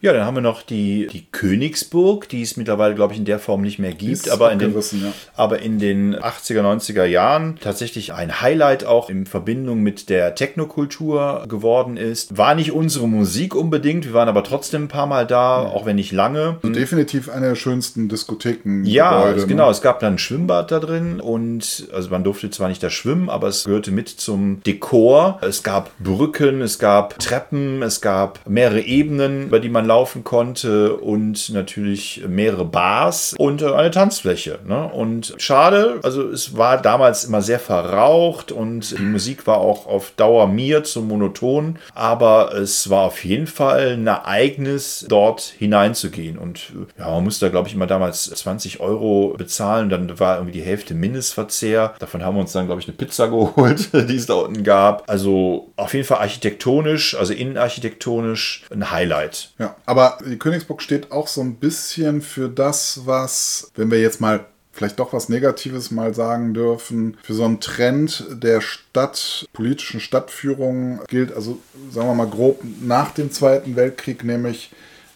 Ja, dann haben wir noch die, die Königsburg, die es mittlerweile, glaube ich, in der Form nicht mehr gibt, aber in, den, ja. aber in den 80er, 90er Jahren tatsächlich ein Highlight auch in Verbindung mit der Technokultur geworden ist. War nicht unsere Musik unbedingt, wir waren aber trotzdem ein paar Mal da, auch wenn nicht lange. Und definitiv eine der schönsten Diskotheken. Ja, Gebäude, ne? genau. Es gab dann ein Schwimmbad da drin und also man durfte zwar nicht da schwimmen, aber es gehörte mit zum Dekor. Es gab Brücken, es gab Treppen, es gab mehrere Ebenen, über die man laufen konnte und natürlich mehrere Bars und äh, eine Tanzfläche. Ne? Und schade, also es war damals immer sehr verraucht und die Musik war auch auf Dauer mir zu monoton, aber es war auf jeden Fall ein Ereignis, dort hineinzugehen. Und äh, ja, man musste da, glaube ich, immer damals 20 Euro bezahlen. Dann war irgendwie die Hälfte Mindestverzehr. Davon haben wir uns dann, glaube ich, eine Pizza geholt, die es da unten gab. Also auf jeden Fall architektonisch, also innenarchitektonisch ein Highlight. Ja, aber die Königsburg steht auch so ein bisschen für das, was, wenn wir jetzt mal vielleicht doch was Negatives mal sagen dürfen, für so einen Trend der Stadt, politischen Stadtführung gilt, also sagen wir mal grob nach dem Zweiten Weltkrieg, nämlich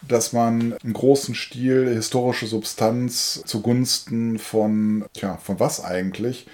dass man im großen Stil historische Substanz zugunsten von, tja, von was eigentlich?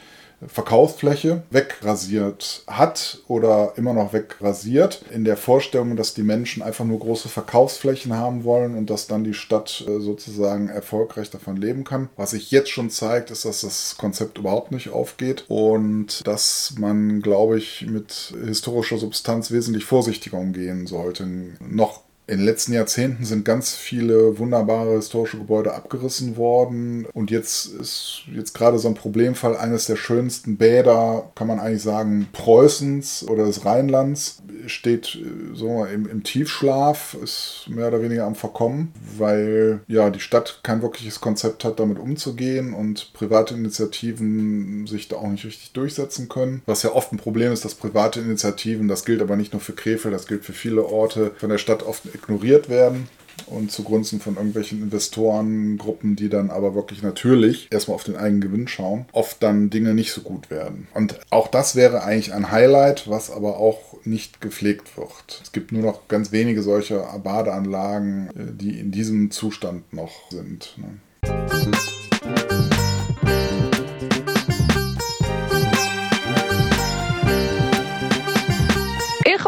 Verkaufsfläche wegrasiert hat oder immer noch wegrasiert, in der Vorstellung, dass die Menschen einfach nur große Verkaufsflächen haben wollen und dass dann die Stadt äh, sozusagen erfolgreich davon leben kann. Was sich jetzt schon zeigt, ist, dass das Konzept überhaupt nicht aufgeht und dass man, glaube ich, mit historischer Substanz wesentlich vorsichtiger umgehen sollte. Noch in den letzten Jahrzehnten sind ganz viele wunderbare historische Gebäude abgerissen worden. Und jetzt ist jetzt gerade so ein Problemfall eines der schönsten Bäder, kann man eigentlich sagen, Preußens oder des Rheinlands steht äh, so im, im Tiefschlaf, ist mehr oder weniger am Verkommen, weil ja die Stadt kein wirkliches Konzept hat, damit umzugehen und private Initiativen sich da auch nicht richtig durchsetzen können. Was ja oft ein Problem ist, dass private Initiativen, das gilt aber nicht nur für Krefeld, das gilt für viele Orte, von der Stadt oft ignoriert werden und zugunsten von irgendwelchen Investorengruppen, die dann aber wirklich natürlich erstmal auf den eigenen Gewinn schauen, oft dann Dinge nicht so gut werden. Und auch das wäre eigentlich ein Highlight, was aber auch nicht gepflegt wird. Es gibt nur noch ganz wenige solcher Badeanlagen, äh, die in diesem Zustand noch sind. Ne?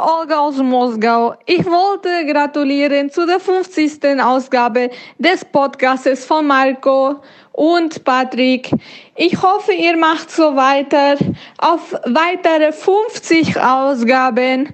Olga aus Moskau, ich wollte gratulieren zu der 50. Ausgabe des Podcasts von Marco und Patrick. Ich hoffe, ihr macht so weiter auf weitere 50 Ausgaben.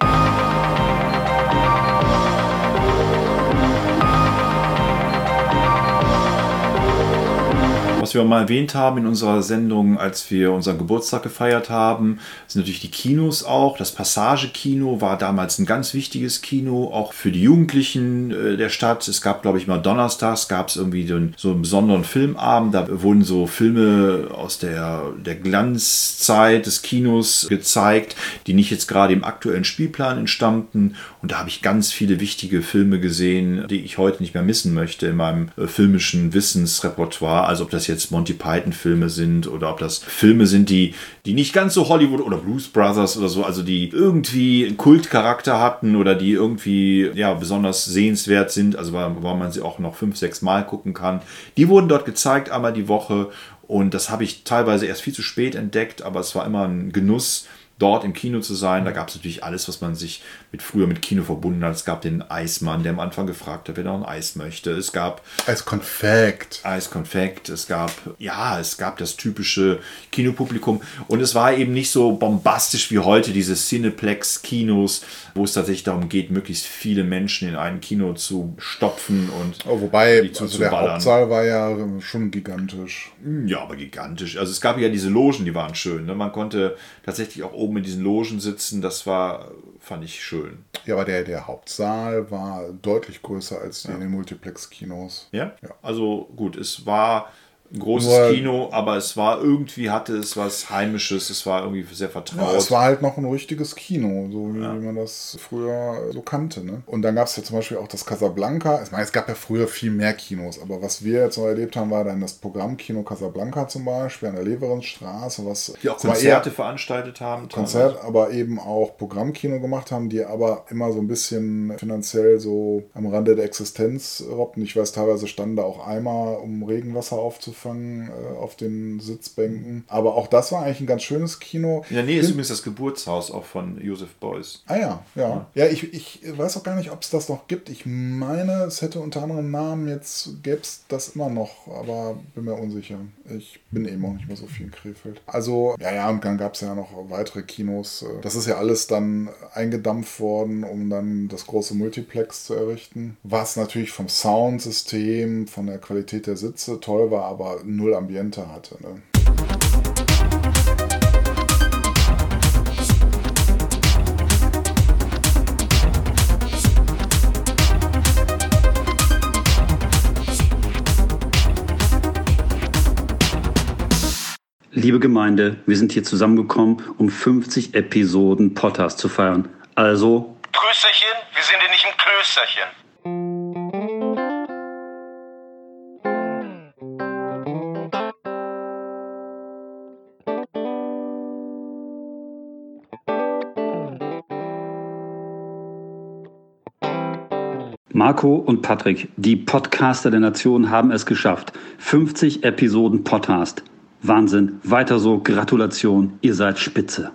Wir mal erwähnt haben in unserer Sendung, als wir unseren Geburtstag gefeiert haben, sind natürlich die Kinos auch. Das Passage-Kino war damals ein ganz wichtiges Kino, auch für die Jugendlichen äh, der Stadt. Es gab, glaube ich, mal donnerstags gab es irgendwie so einen, so einen besonderen Filmabend. Da wurden so Filme aus der, der Glanzzeit des Kinos gezeigt, die nicht jetzt gerade im aktuellen Spielplan entstammten. Und da habe ich ganz viele wichtige Filme gesehen, die ich heute nicht mehr missen möchte in meinem äh, filmischen Wissensrepertoire. Also ob das jetzt Monty Python Filme sind oder ob das Filme sind, die, die nicht ganz so Hollywood oder Blues Brothers oder so, also die irgendwie einen Kultcharakter hatten oder die irgendwie ja besonders sehenswert sind, also weil man sie auch noch fünf, sechs Mal gucken kann. Die wurden dort gezeigt, einmal die Woche. Und das habe ich teilweise erst viel zu spät entdeckt, aber es war immer ein Genuss, dort im Kino zu sein. Da gab es natürlich alles, was man sich mit früher mit Kino verbunden hat. Es gab den Eismann, der am Anfang gefragt hat, wer noch ein Eis möchte. Es gab Eiskonfekt. Eiskonfekt. Es gab, ja, es gab das typische Kinopublikum. Und es war eben nicht so bombastisch wie heute, diese Cineplex-Kinos, wo es tatsächlich darum geht, möglichst viele Menschen in ein Kino zu stopfen und Oh, wobei, die also der Hauptsaal war ja schon gigantisch. Ja, aber gigantisch. Also es gab ja diese Logen, die waren schön. Ne? Man konnte tatsächlich auch oben in diesen Logen sitzen. Das war, fand ich schön. Ja, aber der, der Hauptsaal war deutlich größer als die in den Multiplex-Kinos. Ja? Also gut, es war ein großes Nur- Kino, aber es war irgendwie, hatte es was Heimisches, es war irgendwie sehr vertraut. Ja, es war halt noch ein richtiges Kino, so wie man das früher so kannte. Ne? Und dann gab es ja zum Beispiel auch das Casablanca. Ich meine, es gab ja früher viel mehr Kinos, aber was wir jetzt noch erlebt haben, war dann das Programmkino Casablanca zum Beispiel an der Leverenzstraße, was die auch Konzerte eher veranstaltet haben. Konzert, aber eben auch Programmkino gemacht haben, die aber immer so ein bisschen finanziell so am Rande der Existenz robbten. Ich weiß, teilweise standen da auch Eimer, um Regenwasser aufzufangen, äh, auf den Sitzbänken. Aber auch das war eigentlich ein ganz schönes Kino. In der Nähe ist übrigens das Geburtshaus auch von Joseph Beuys. Ah ja, ja. Ja, ich, ich weiß auch gar nicht, ob es das noch gibt. Ich meine, es hätte unter anderem Namen, jetzt gäbe es das immer noch, aber bin mir unsicher. Ich bin eben auch nicht mehr so viel in Krefeld. Also, ja, ja, und dann gab es ja noch weitere Kinos. Das ist ja alles dann eingedampft worden, um dann das große Multiplex zu errichten. Was natürlich vom Soundsystem, von der Qualität der Sitze toll war, aber null Ambiente hatte. Ne? Liebe Gemeinde, wir sind hier zusammengekommen, um 50 Episoden Podcast zu feiern. Also, Prösterchen, wir sind ja nicht im Klösterchen. Marco und Patrick, die Podcaster der Nation, haben es geschafft. 50 Episoden Podcast. Wahnsinn. Weiter so. Gratulation. Ihr seid spitze.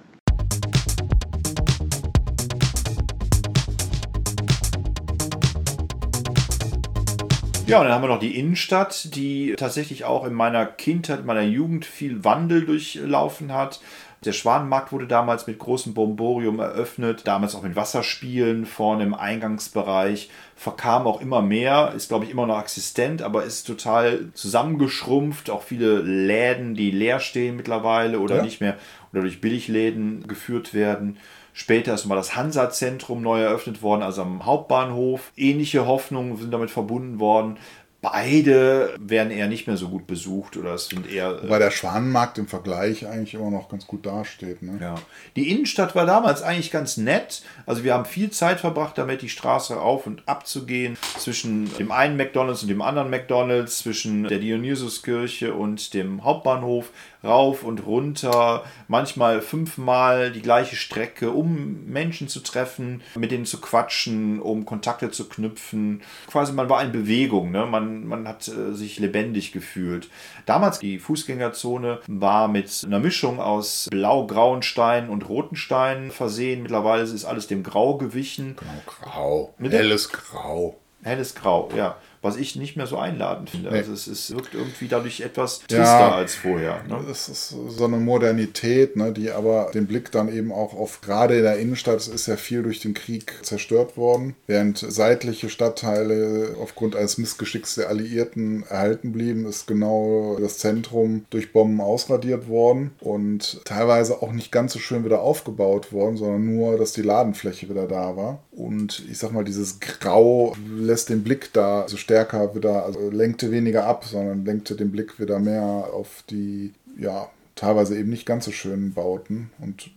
Ja, und dann haben wir noch die Innenstadt, die tatsächlich auch in meiner Kindheit, in meiner Jugend viel Wandel durchlaufen hat. Der Schwanenmarkt wurde damals mit großem Bomborium eröffnet, damals auch mit Wasserspielen vorne im Eingangsbereich. Verkam auch immer mehr, ist glaube ich immer noch existent, aber ist total zusammengeschrumpft. Auch viele Läden, die leer stehen mittlerweile oder Ja. nicht mehr oder durch Billigläden geführt werden. Später ist mal das Hansa-Zentrum neu eröffnet worden, also am Hauptbahnhof. Ähnliche Hoffnungen sind damit verbunden worden. Beide werden eher nicht mehr so gut besucht oder es sind eher. Wobei der Schwanenmarkt im Vergleich eigentlich immer noch ganz gut dasteht. Ne? Ja. Die Innenstadt war damals eigentlich ganz nett. Also wir haben viel Zeit verbracht damit, die Straße auf und ab zu gehen. Zwischen dem einen McDonalds und dem anderen McDonalds, zwischen der Dionysuskirche und dem Hauptbahnhof, rauf und runter. Manchmal fünfmal die gleiche Strecke, um Menschen zu treffen, mit denen zu quatschen, um Kontakte zu knüpfen. Quasi man war in Bewegung, ne? man, man hat äh, sich lebendig gefühlt. Damals die Fußgängerzone war mit einer Mischung aus blau-grauen Steinen und roten Steinen versehen. Mittlerweile ist alles dem Grau gewichen. Grau. Mit dem- Helles Grau. Helles Grau, ja. Was ich nicht mehr so einladend finde. Nee. Also es, es wirkt irgendwie dadurch etwas trister Ja, als vorher. Ne? Es ist so eine Modernität, ne, die aber den Blick dann eben auch auf, gerade in der Innenstadt, es ist ja viel durch den Krieg zerstört worden, während seitliche Stadtteile aufgrund eines Missgeschicks der Alliierten erhalten blieben, ist genau das Zentrum durch Bomben ausradiert worden und teilweise auch nicht ganz so schön wieder aufgebaut worden, sondern nur, dass die Ladenfläche wieder da war. Und ich sag mal, dieses Grau lässt den Blick da so stärker wieder, also lenkte weniger ab, sondern lenkte den Blick wieder mehr auf die, ja, teilweise eben nicht ganz so schönen Bauten und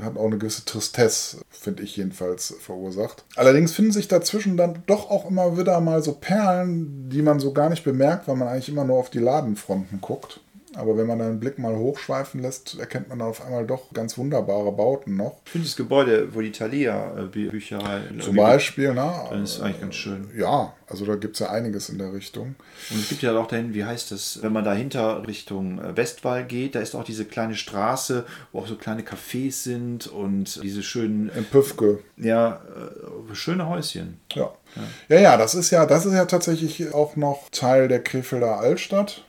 hat auch eine gewisse Tristesse, finde ich jedenfalls, verursacht. Allerdings finden sich dazwischen dann doch auch immer wieder mal so Perlen, die man so gar nicht bemerkt, weil man eigentlich immer nur auf die Ladenfronten guckt. Aber wenn man den Blick mal hochschweifen lässt, erkennt man auf einmal doch ganz wunderbare Bauten noch. Ich finde das Gebäude, wo die Thalia äh, Bü- Bücherei. Zum Beispiel, ne? Das ist eigentlich ganz schön. Ja, also da gibt es ja einiges in der Richtung. Und es gibt ja auch dahin, wie heißt das, wenn man dahinter Richtung äh, Westwall geht, da ist auch diese kleine Straße, wo auch so kleine Cafés sind und diese schönen. In Püffke. Ja, äh, schöne Häuschen. Ja. Ja, ja, das ist ja, das ist ja tatsächlich auch noch Teil der Krefelder Altstadt.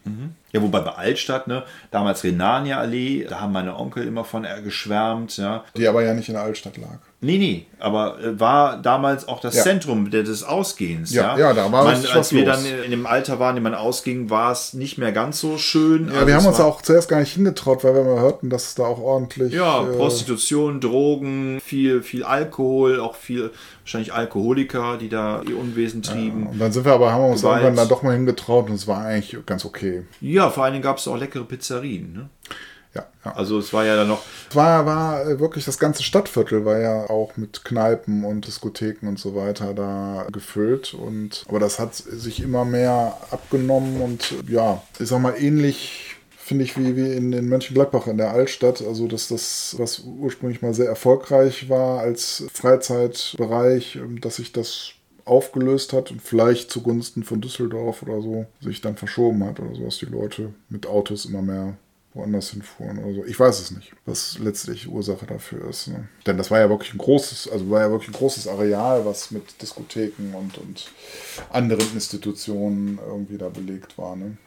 Ja, wobei bei Altstadt, ne, damals Renania Allee, da haben meine Onkel immer von äh, geschwärmt, ja. Die aber ja nicht in der Altstadt lag. Nee, nee, aber äh, war damals auch das Ja. Zentrum des Ausgehens. Ja, Ja, ja, da war man, richtig Als was wir los. dann in dem Alter waren, in man ausging, war es nicht mehr ganz so schön. Ja, wir haben uns auch zuerst gar nicht hingetraut, weil wir mal hörten, dass es da auch ordentlich. Ja, äh, Prostitution, Drogen, viel, viel Alkohol, auch viel wahrscheinlich Alkoholiker, die da ihr Unwesen trieben. Und dann sind wir aber, haben wir uns Gewalt. irgendwann dann doch mal hingetraut und es war eigentlich ganz okay. Ja, vor allen Dingen gab es auch leckere Pizzerien. Ne? Ja. Also es war ja dann noch. Es war, war äh, wirklich das ganze Stadtviertel war ja auch mit Kneipen und Diskotheken und so weiter da gefüllt. Und aber das hat sich immer mehr abgenommen und ja, ich sag mal, ähnlich finde ich wie, wie in, in Mönchengladbach in der Altstadt. Also dass das, was ursprünglich mal sehr erfolgreich war als Freizeitbereich, ähm, dass sich das aufgelöst hat und vielleicht zugunsten von Düsseldorf oder so sich dann verschoben hat oder so, dass die Leute mit Autos immer mehr woanders hinfuhren oder so. Ich weiß es nicht, was letztlich Ursache dafür ist. Ne? Denn das war ja wirklich ein großes, also war ja wirklich ein großes Areal, was mit Diskotheken und, und anderen Institutionen irgendwie da belegt war. Ne?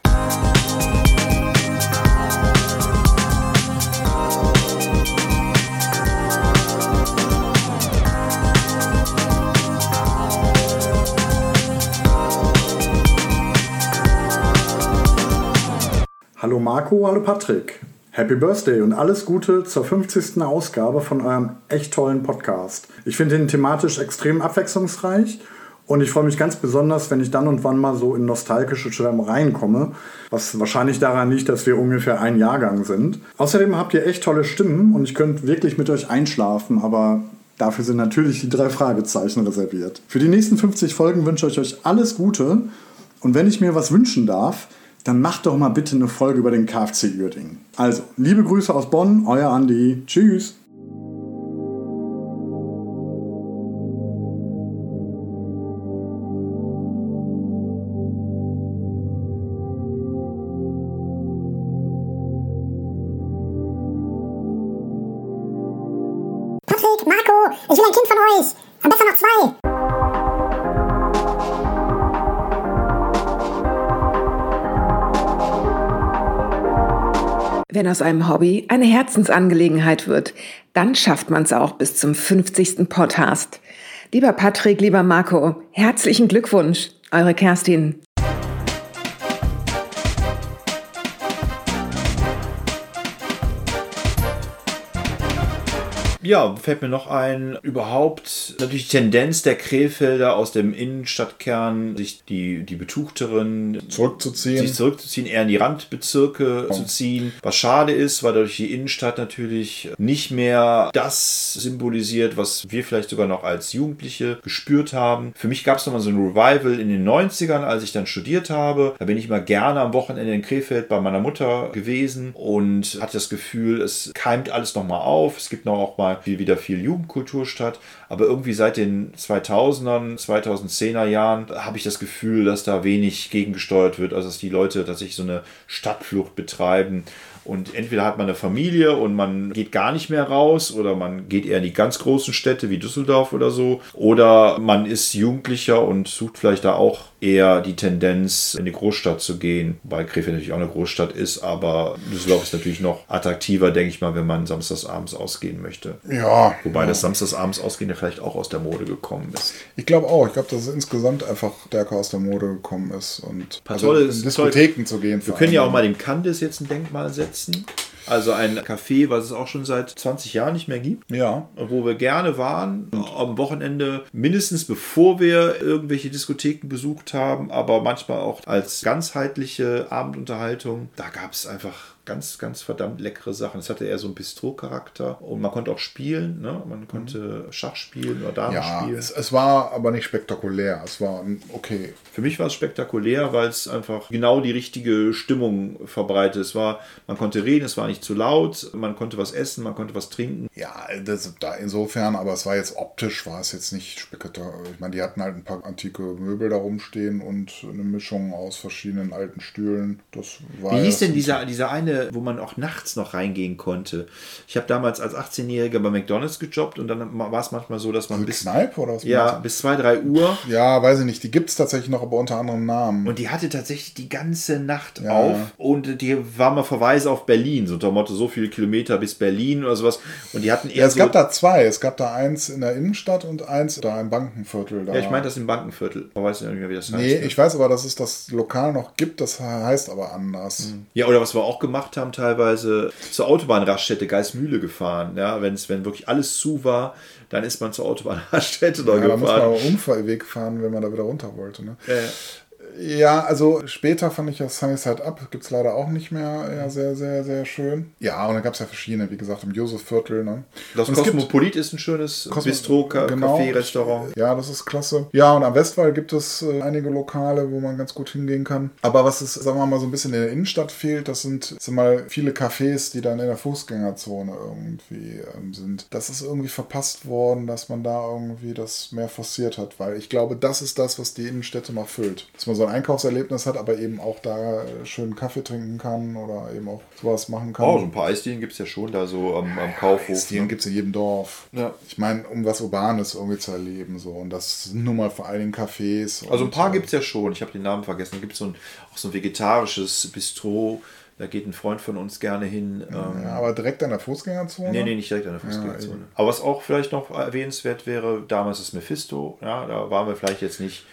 Hallo Marco, hallo Patrick. Happy Birthday und alles Gute zur 50. Ausgabe von eurem echt tollen Podcast. Ich finde ihn thematisch extrem abwechslungsreich und ich freue mich ganz besonders, wenn ich dann und wann mal so in nostalgische Schwärmereien komme, was wahrscheinlich daran liegt, dass wir ungefähr ein Jahrgang sind. Außerdem habt ihr echt tolle Stimmen und ich könnte wirklich mit euch einschlafen, aber dafür sind natürlich die drei Fragezeichen reserviert. Für die nächsten 50 Folgen wünsche ich euch alles Gute und wenn ich mir was wünschen darf, dann macht doch mal bitte eine Folge über den KfC Uerdingen. Also, liebe Grüße aus Bonn, euer Andi. Tschüss. Aus einem Hobby eine Herzensangelegenheit wird, dann schafft man es auch bis zum 50. Podcast. Lieber Patrick, lieber Marco, herzlichen Glückwunsch, eure Kerstin. Ja, fällt mir noch ein, überhaupt natürlich die Tendenz der Krefelder aus dem Innenstadtkern, sich die, die Betuchteren zurückzuziehen. sich zurückzuziehen, eher in die Randbezirke zu ziehen. Was schade ist, weil dadurch die Innenstadt natürlich nicht mehr das symbolisiert, was wir vielleicht sogar noch als Jugendliche gespürt haben. Für mich gab es nochmal so ein Revival in den 90ern, als ich dann studiert habe. Da bin ich immer gerne am Wochenende in Krefeld bei meiner Mutter gewesen und hatte das Gefühl, es keimt alles nochmal auf. Es gibt noch auch mal viel, wieder viel Jugendkultur statt. Aber irgendwie seit den 2000ern, 2010er Jahren habe ich das Gefühl, dass da wenig gegengesteuert wird. Also dass die Leute tatsächlich so eine Stadtflucht betreiben. Und entweder hat man eine Familie und man geht gar nicht mehr raus oder man geht eher in die ganz großen Städte wie Düsseldorf oder so. Oder man ist Jugendlicher und sucht vielleicht da auch eher die Tendenz, in die Großstadt zu gehen. Weil Krefeld natürlich auch eine Großstadt ist, aber Düsseldorf ist natürlich noch attraktiver, denke ich mal, wenn man samstagsabends ausgehen möchte. Ja. Wobei ja. das samstagsabends ausgehen ja vielleicht auch aus der Mode gekommen ist. Ich glaube auch. Ich glaube, dass es insgesamt einfach stärker aus der Mode gekommen ist und also tolle in Diskotheken zu gehen. Wir können ja auch mal dem Candice jetzt ein Denkmal setzen. Also ein Café, was es auch schon seit 20 Jahren nicht mehr gibt. Ja. Wo wir gerne waren. Am Wochenende mindestens bevor wir irgendwelche Diskotheken besucht haben, aber manchmal auch als ganzheitliche Abendunterhaltung. Da gab es einfach ganz, ganz verdammt leckere Sachen. Es hatte eher so einen Bistro-Charakter und man konnte auch spielen. Ne? Man konnte Schach spielen oder Dame Ja, spielen. es, es war aber nicht spektakulär. Es war okay. Für mich war es spektakulär, weil es einfach genau die richtige Stimmung verbreitet. Es war, man konnte reden, es war nicht zu laut, man konnte was essen, man konnte was trinken. Ja, das, da insofern, aber es war jetzt optisch, war es jetzt nicht spektakulär. Ich meine, die hatten halt ein paar antike Möbel da rumstehen und eine Mischung aus verschiedenen alten Stühlen. Das war Wie hieß denn dieser, dieser eine Kantine, wo man auch nachts noch reingehen konnte. Ich habe damals als 18-Jähriger bei McDonalds gejobbt und dann war es manchmal so, dass man Also bis, Kneipe oder was ja, bis 2, 3 Uhr Ja, weiß ich nicht. Die gibt es tatsächlich noch, aber unter anderem Namen. und die hatte tatsächlich die ganze Nacht Ja. auf und die war mal Verweise auf Berlin, so unter dem Motto so viele Kilometer bis Berlin oder sowas und die hatten eher Ja, es so, gab da zwei. Es gab da eins in der Innenstadt und eins da im Bankenviertel. Da. ja, ich meine das im Bankenviertel. Ich weiß nicht mehr, wie das heißt. Nee, ich weiß aber, dass es das Lokal noch gibt. Das heißt aber anders. Ja, oder was wir auch gemacht haben, teilweise zur Autobahnraststätte Geismühle gefahren. Ja, wenn's, wenn wirklich alles zu war, dann ist man zur Autobahnraststätte da Ja, da muss man gefahren. aber Unfallweg fahren, wenn man da wieder runter wollte. Ne? Ja, ja. Ja, also später fand ich ja Sunny Side Up, gibt es leider auch nicht mehr. Ja, sehr, sehr, sehr schön. Ja, und dann gab es ja verschiedene, wie gesagt, im Josefviertel. Ne? Das Und es gibt- Kosmopolit ist ein schönes Cosmo- Bistro, Ka genau. Café, Restaurant. Ja, das ist klasse. Ja, und am Westwall gibt es äh, einige Lokale, wo man ganz gut hingehen kann. Aber was es, sagen wir mal, so ein bisschen in der Innenstadt fehlt, das sind, sind mal viele Cafés, die dann in der Fußgängerzone irgendwie ähm, sind. Das ist irgendwie verpasst worden, dass man da irgendwie das mehr forciert hat, weil ich glaube, das ist das, was die Innenstädte noch füllt. Dass man so ein Einkaufserlebnis hat, aber eben auch da äh, schön Kaffee trinken kann oder eben auch sowas machen kann. Oh, so ein paar Eisdielen gibt es ja schon da so am, am Kaufhof. Eisdielen ne? gibt es in jedem Dorf. Ja. Ich meine, um was Urbanes irgendwie zu erleben. So. Und das sind nun mal vor allen Dingen Cafés. Also ein paar äh, gibt es ja schon. Ich habe den Namen vergessen. Da gibt es so ein, auch so ein vegetarisches Bistro. Da geht ein Freund von uns gerne hin. ähm, Ja, aber direkt an der Fußgängerzone? Nee, nee, nicht direkt an der Ja, Fußgängerzone. eben. aber was auch vielleicht noch erwähnenswert wäre, damals ist Mephisto. Ja, da waren wir vielleicht jetzt nicht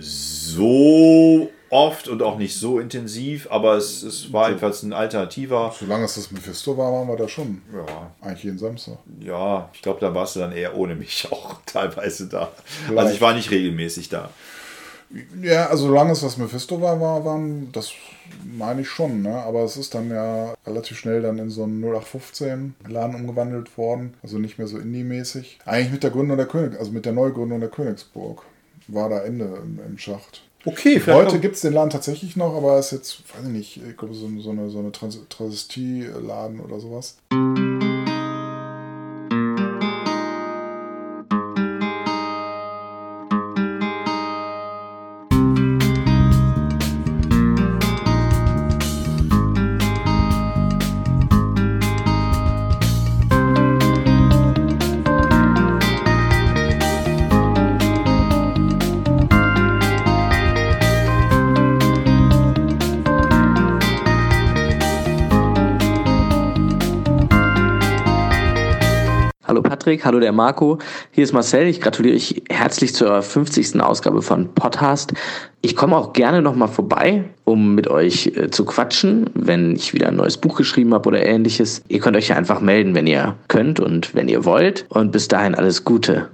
so oft und auch nicht so intensiv, aber es, es war jedenfalls ein alternativer. Solange es das Mephisto war, waren wir da schon. Ja. Eigentlich jeden Samstag. Ja, ich glaube, da warst du dann eher ohne mich auch teilweise da. Vielleicht. Also ich war nicht regelmäßig da. Ja, also solange es das Mephisto war, war waren, das meine ich schon, ne? Aber es ist dann ja relativ schnell dann in so einen 0815 Laden umgewandelt worden. Also nicht mehr so Indie-mäßig. Eigentlich mit der Gründung der König, also mit der Neugründung der Königsburg. War da Ende im, im Schacht. Okay, Heute gibt es den Laden tatsächlich noch, aber ist jetzt, weiß ich nicht, ich glaube, so, so eine, so eine Trans Travestie-Laden oder sowas. Patrick, hallo der Marco. Hier ist Marcel. Ich gratuliere euch herzlich zur 50. Ausgabe von Podcast. Ich komme auch gerne nochmal vorbei, um mit euch äh, zu quatschen, wenn ich wieder ein neues Buch geschrieben habe oder ähnliches. Ihr könnt euch ja einfach melden, wenn ihr könnt und wenn ihr wollt. Und bis dahin alles Gute.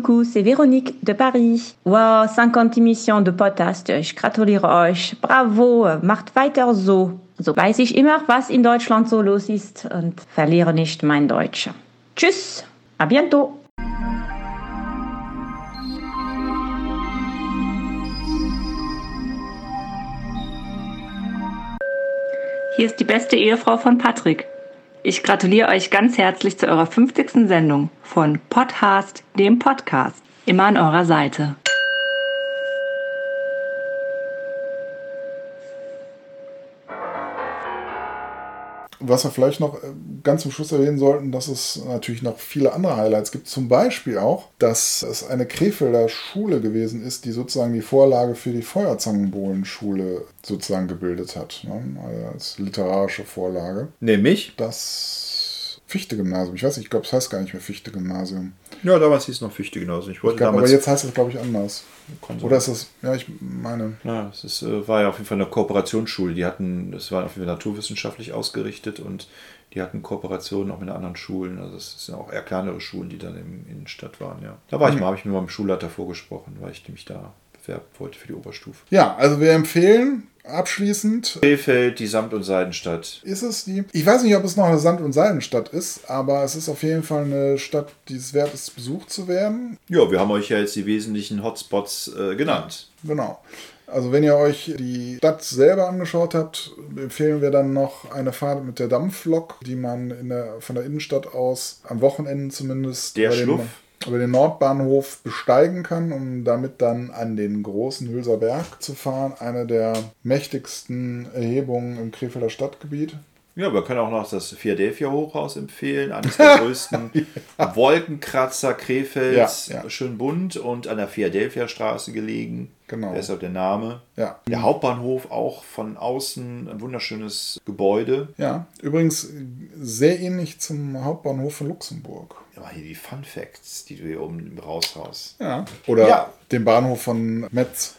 Coucou, c'est Véronique de Paris. Wow, 50 émissions de Podcast. Ich gratuliere euch. Bravo, macht weiter so. So weiß ich immer, was in Deutschland so los ist und verliere nicht mein Deutsch. Tschüss, à bientôt. Hier ist die beste Ehefrau von Patrick. Ich gratuliere euch ganz herzlich zu eurer 50. Sendung von Podcast, dem Podcast. Immer an eurer Seite. Was wir vielleicht noch äh, ganz zum Schluss erwähnen sollten, dass es natürlich noch viele andere Highlights gibt. Zum Beispiel auch, dass es eine Krefelder Schule gewesen ist, die sozusagen die Vorlage für die Feuerzangenbohlenschule sozusagen gebildet hat. Ne? Also als literarische Vorlage. Nämlich? Das Fichte-Gymnasium. Ich weiß nicht, ich glaube, es heißt gar nicht mehr Fichte-Gymnasium. Ja, damals hieß es noch Fichte genauso. Ich wollte Ich glaub, damals. aber jetzt heißt es, glaube ich, anders. Sein. Oder ist das, ja, ich meine. Ja, es ist, äh, war ja auf jeden Fall eine Kooperationsschule. Die hatten, das war auf jeden Fall naturwissenschaftlich ausgerichtet und die hatten Kooperationen auch mit anderen Schulen. Also es sind auch eher kleinere Schulen, die dann in Innenstadt waren, ja. Da war ich Mhm. mal, habe ich mit meinem Schulleiter vorgesprochen, weil ich mich da bewerben wollte für die Oberstufe. Ja, also wir empfehlen abschließend. Krefeld, die Samt- und Seidenstadt. Ist es die? Ich weiß nicht, ob es noch eine Sand- und Seidenstadt ist, aber es ist auf jeden Fall eine Stadt, die es wert ist, besucht zu werden. Ja, wir haben euch ja jetzt die wesentlichen Hotspots äh, genannt. Genau. Also wenn ihr euch die Stadt selber angeschaut habt, empfehlen wir dann noch eine Fahrt mit der Dampflok, die man in der, von der Innenstadt aus am Wochenende zumindest Der Schluff. Über den Nordbahnhof besteigen kann, um damit dann an den großen Hülser Berg zu fahren. Eine der mächtigsten Erhebungen im Krefelder Stadtgebiet. Ja, wir können auch noch das Philadelphia Hochhaus empfehlen, eines der größten Wolkenkratzer Krefelds, Ja, ja. schön bunt und an der Philadelphia Straße gelegen. Genau. Deshalb der Name. Ja. Der Hauptbahnhof auch von außen ein wunderschönes Gebäude. Ja, übrigens sehr ähnlich zum Hauptbahnhof von Luxemburg. Ja, hier die Fun Facts, die du hier oben raushaust. Ja. Oder Ja. dem Bahnhof von Metz.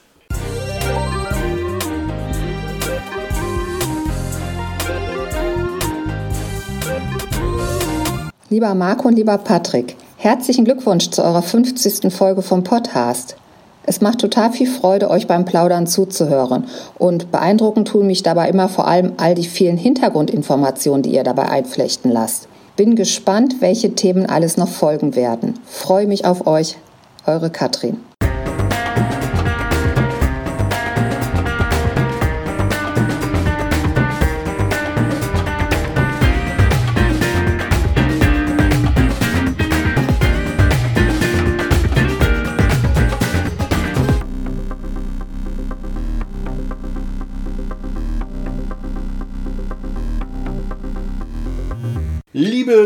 Lieber Marco und lieber Patrick, herzlichen Glückwunsch zu eurer 50. Folge vom Podcast. Es macht total viel Freude, euch beim Plaudern zuzuhören. Und beeindruckend tun mich dabei immer vor allem all die vielen Hintergrundinformationen, die ihr dabei einflechten lasst. Bin gespannt, welche Themen alles noch folgen werden. Freue mich auf euch. Eure Katrin.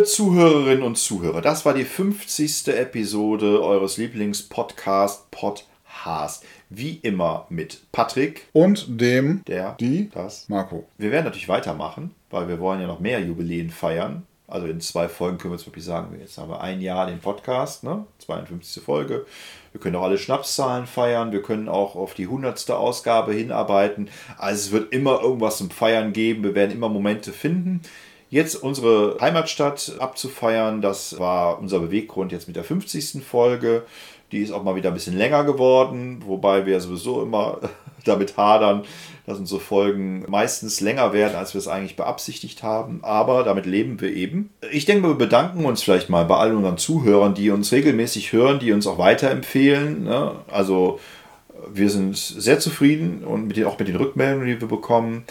Zuhörerinnen und Zuhörer, das war die 50. Episode eures Lieblingspodcast Podcast. Wie immer mit Patrick Und dem, der, die, das. Marco. Wir werden natürlich weitermachen, weil wir wollen ja noch mehr Jubiläen feiern. Also in zwei Folgen können wir jetzt wirklich sagen, jetzt haben wir ein Jahr den Podcast, ne? 52. Folge. Wir können auch alle Schnapszahlen feiern. Wir können auch auf die 100. Ausgabe hinarbeiten. Also es wird immer irgendwas zum Feiern geben. Wir werden immer Momente finden. Jetzt unsere Heimatstadt abzufeiern, das war unser Beweggrund jetzt mit der 50. Folge. Die ist auch mal wieder ein bisschen länger geworden, wobei wir sowieso immer damit hadern, dass unsere Folgen meistens länger werden, als wir es eigentlich beabsichtigt haben. Aber damit leben wir eben. Ich denke, wir bedanken uns vielleicht mal bei allen unseren Zuhörern, die uns regelmäßig hören, die uns auch weiterempfehlen. Ne? Also wir sind sehr zufrieden und mit den, auch mit den Rückmeldungen, die wir bekommen.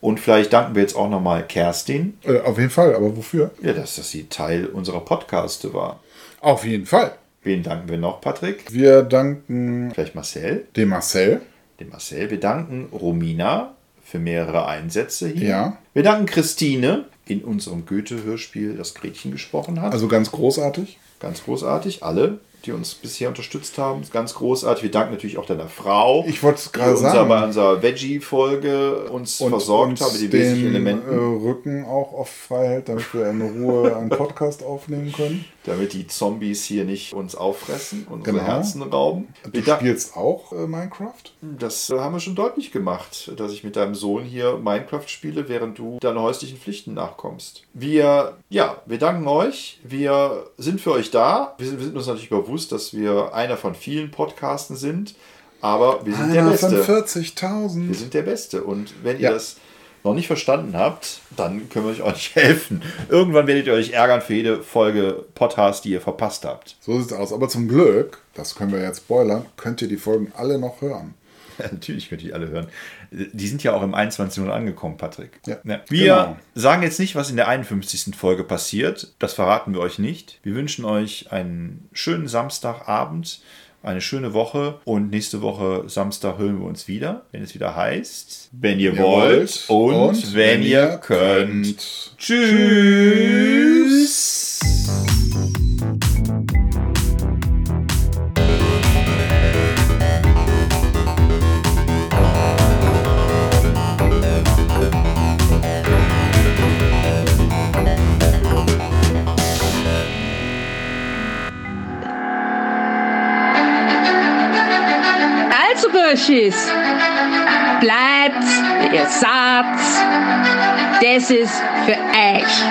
Und vielleicht danken wir jetzt auch nochmal Kerstin. Äh, auf jeden Fall, aber wofür? Ja, dass, dass sie Teil unserer Podcaste war. Auf jeden Fall. Wen danken wir noch, Patrick? Wir danken Vielleicht Marcel. dem Marcel. Dem Marcel. Wir danken Romina für mehrere Einsätze hier. Ja. Wir danken Christine in unserem Goethe-Hörspiel das Gretchen gesprochen hat. Also ganz großartig. Ganz großartig. Alle, die uns bisher unterstützt haben, ist ganz großartig. Wir danken natürlich auch deiner Frau. Ich wollte es die gerade unser, sagen. bei unserer Veggie-Folge uns versorgt uns hat mit den den wesentlichen äh, Elementen. Rücken auch oft frei hält, damit wir in Ruhe einen Podcast aufnehmen können. damit die Zombies hier nicht uns auffressen und unsere Genau. Herzen rauben. Du Wir da- spielst auch äh, Minecraft? Das äh, haben wir schon deutlich gemacht, dass ich mit deinem Sohn hier Minecraft spiele, während du deiner häuslichen Pflichten nachkommst. Wir, ja, wir danken euch. Wir sind für euch da. Wir sind, wir sind uns natürlich bewusst, dass wir einer von vielen Podcasten sind, aber wir sind der Einer von Beste. 40.000. Wir sind der Beste. Und wenn ihr Ja. das noch nicht verstanden habt, dann können wir euch auch nicht helfen. Irgendwann werdet ihr euch ärgern für jede Folge Podcast, die ihr verpasst habt. So sieht's aus. Aber zum Glück, das können wir jetzt spoilern, könnt ihr die Folgen alle noch hören. Natürlich könnt ihr alle hören. Die sind ja auch im 21. Uhr angekommen, Patrick. Ja. Wir Genau. sagen jetzt nicht, was in der 51. Folge passiert. Das verraten wir euch nicht. Wir wünschen euch einen schönen Samstagabend, eine schöne Woche und nächste Woche Samstag hören wir uns wieder, wenn es wieder heißt, wenn ihr, Ihr wollt, wollt und, und wenn wenn ihr ihr könnt. Tschüss. Also, Burschis, bleibt, ihr seid. Das ist für euch.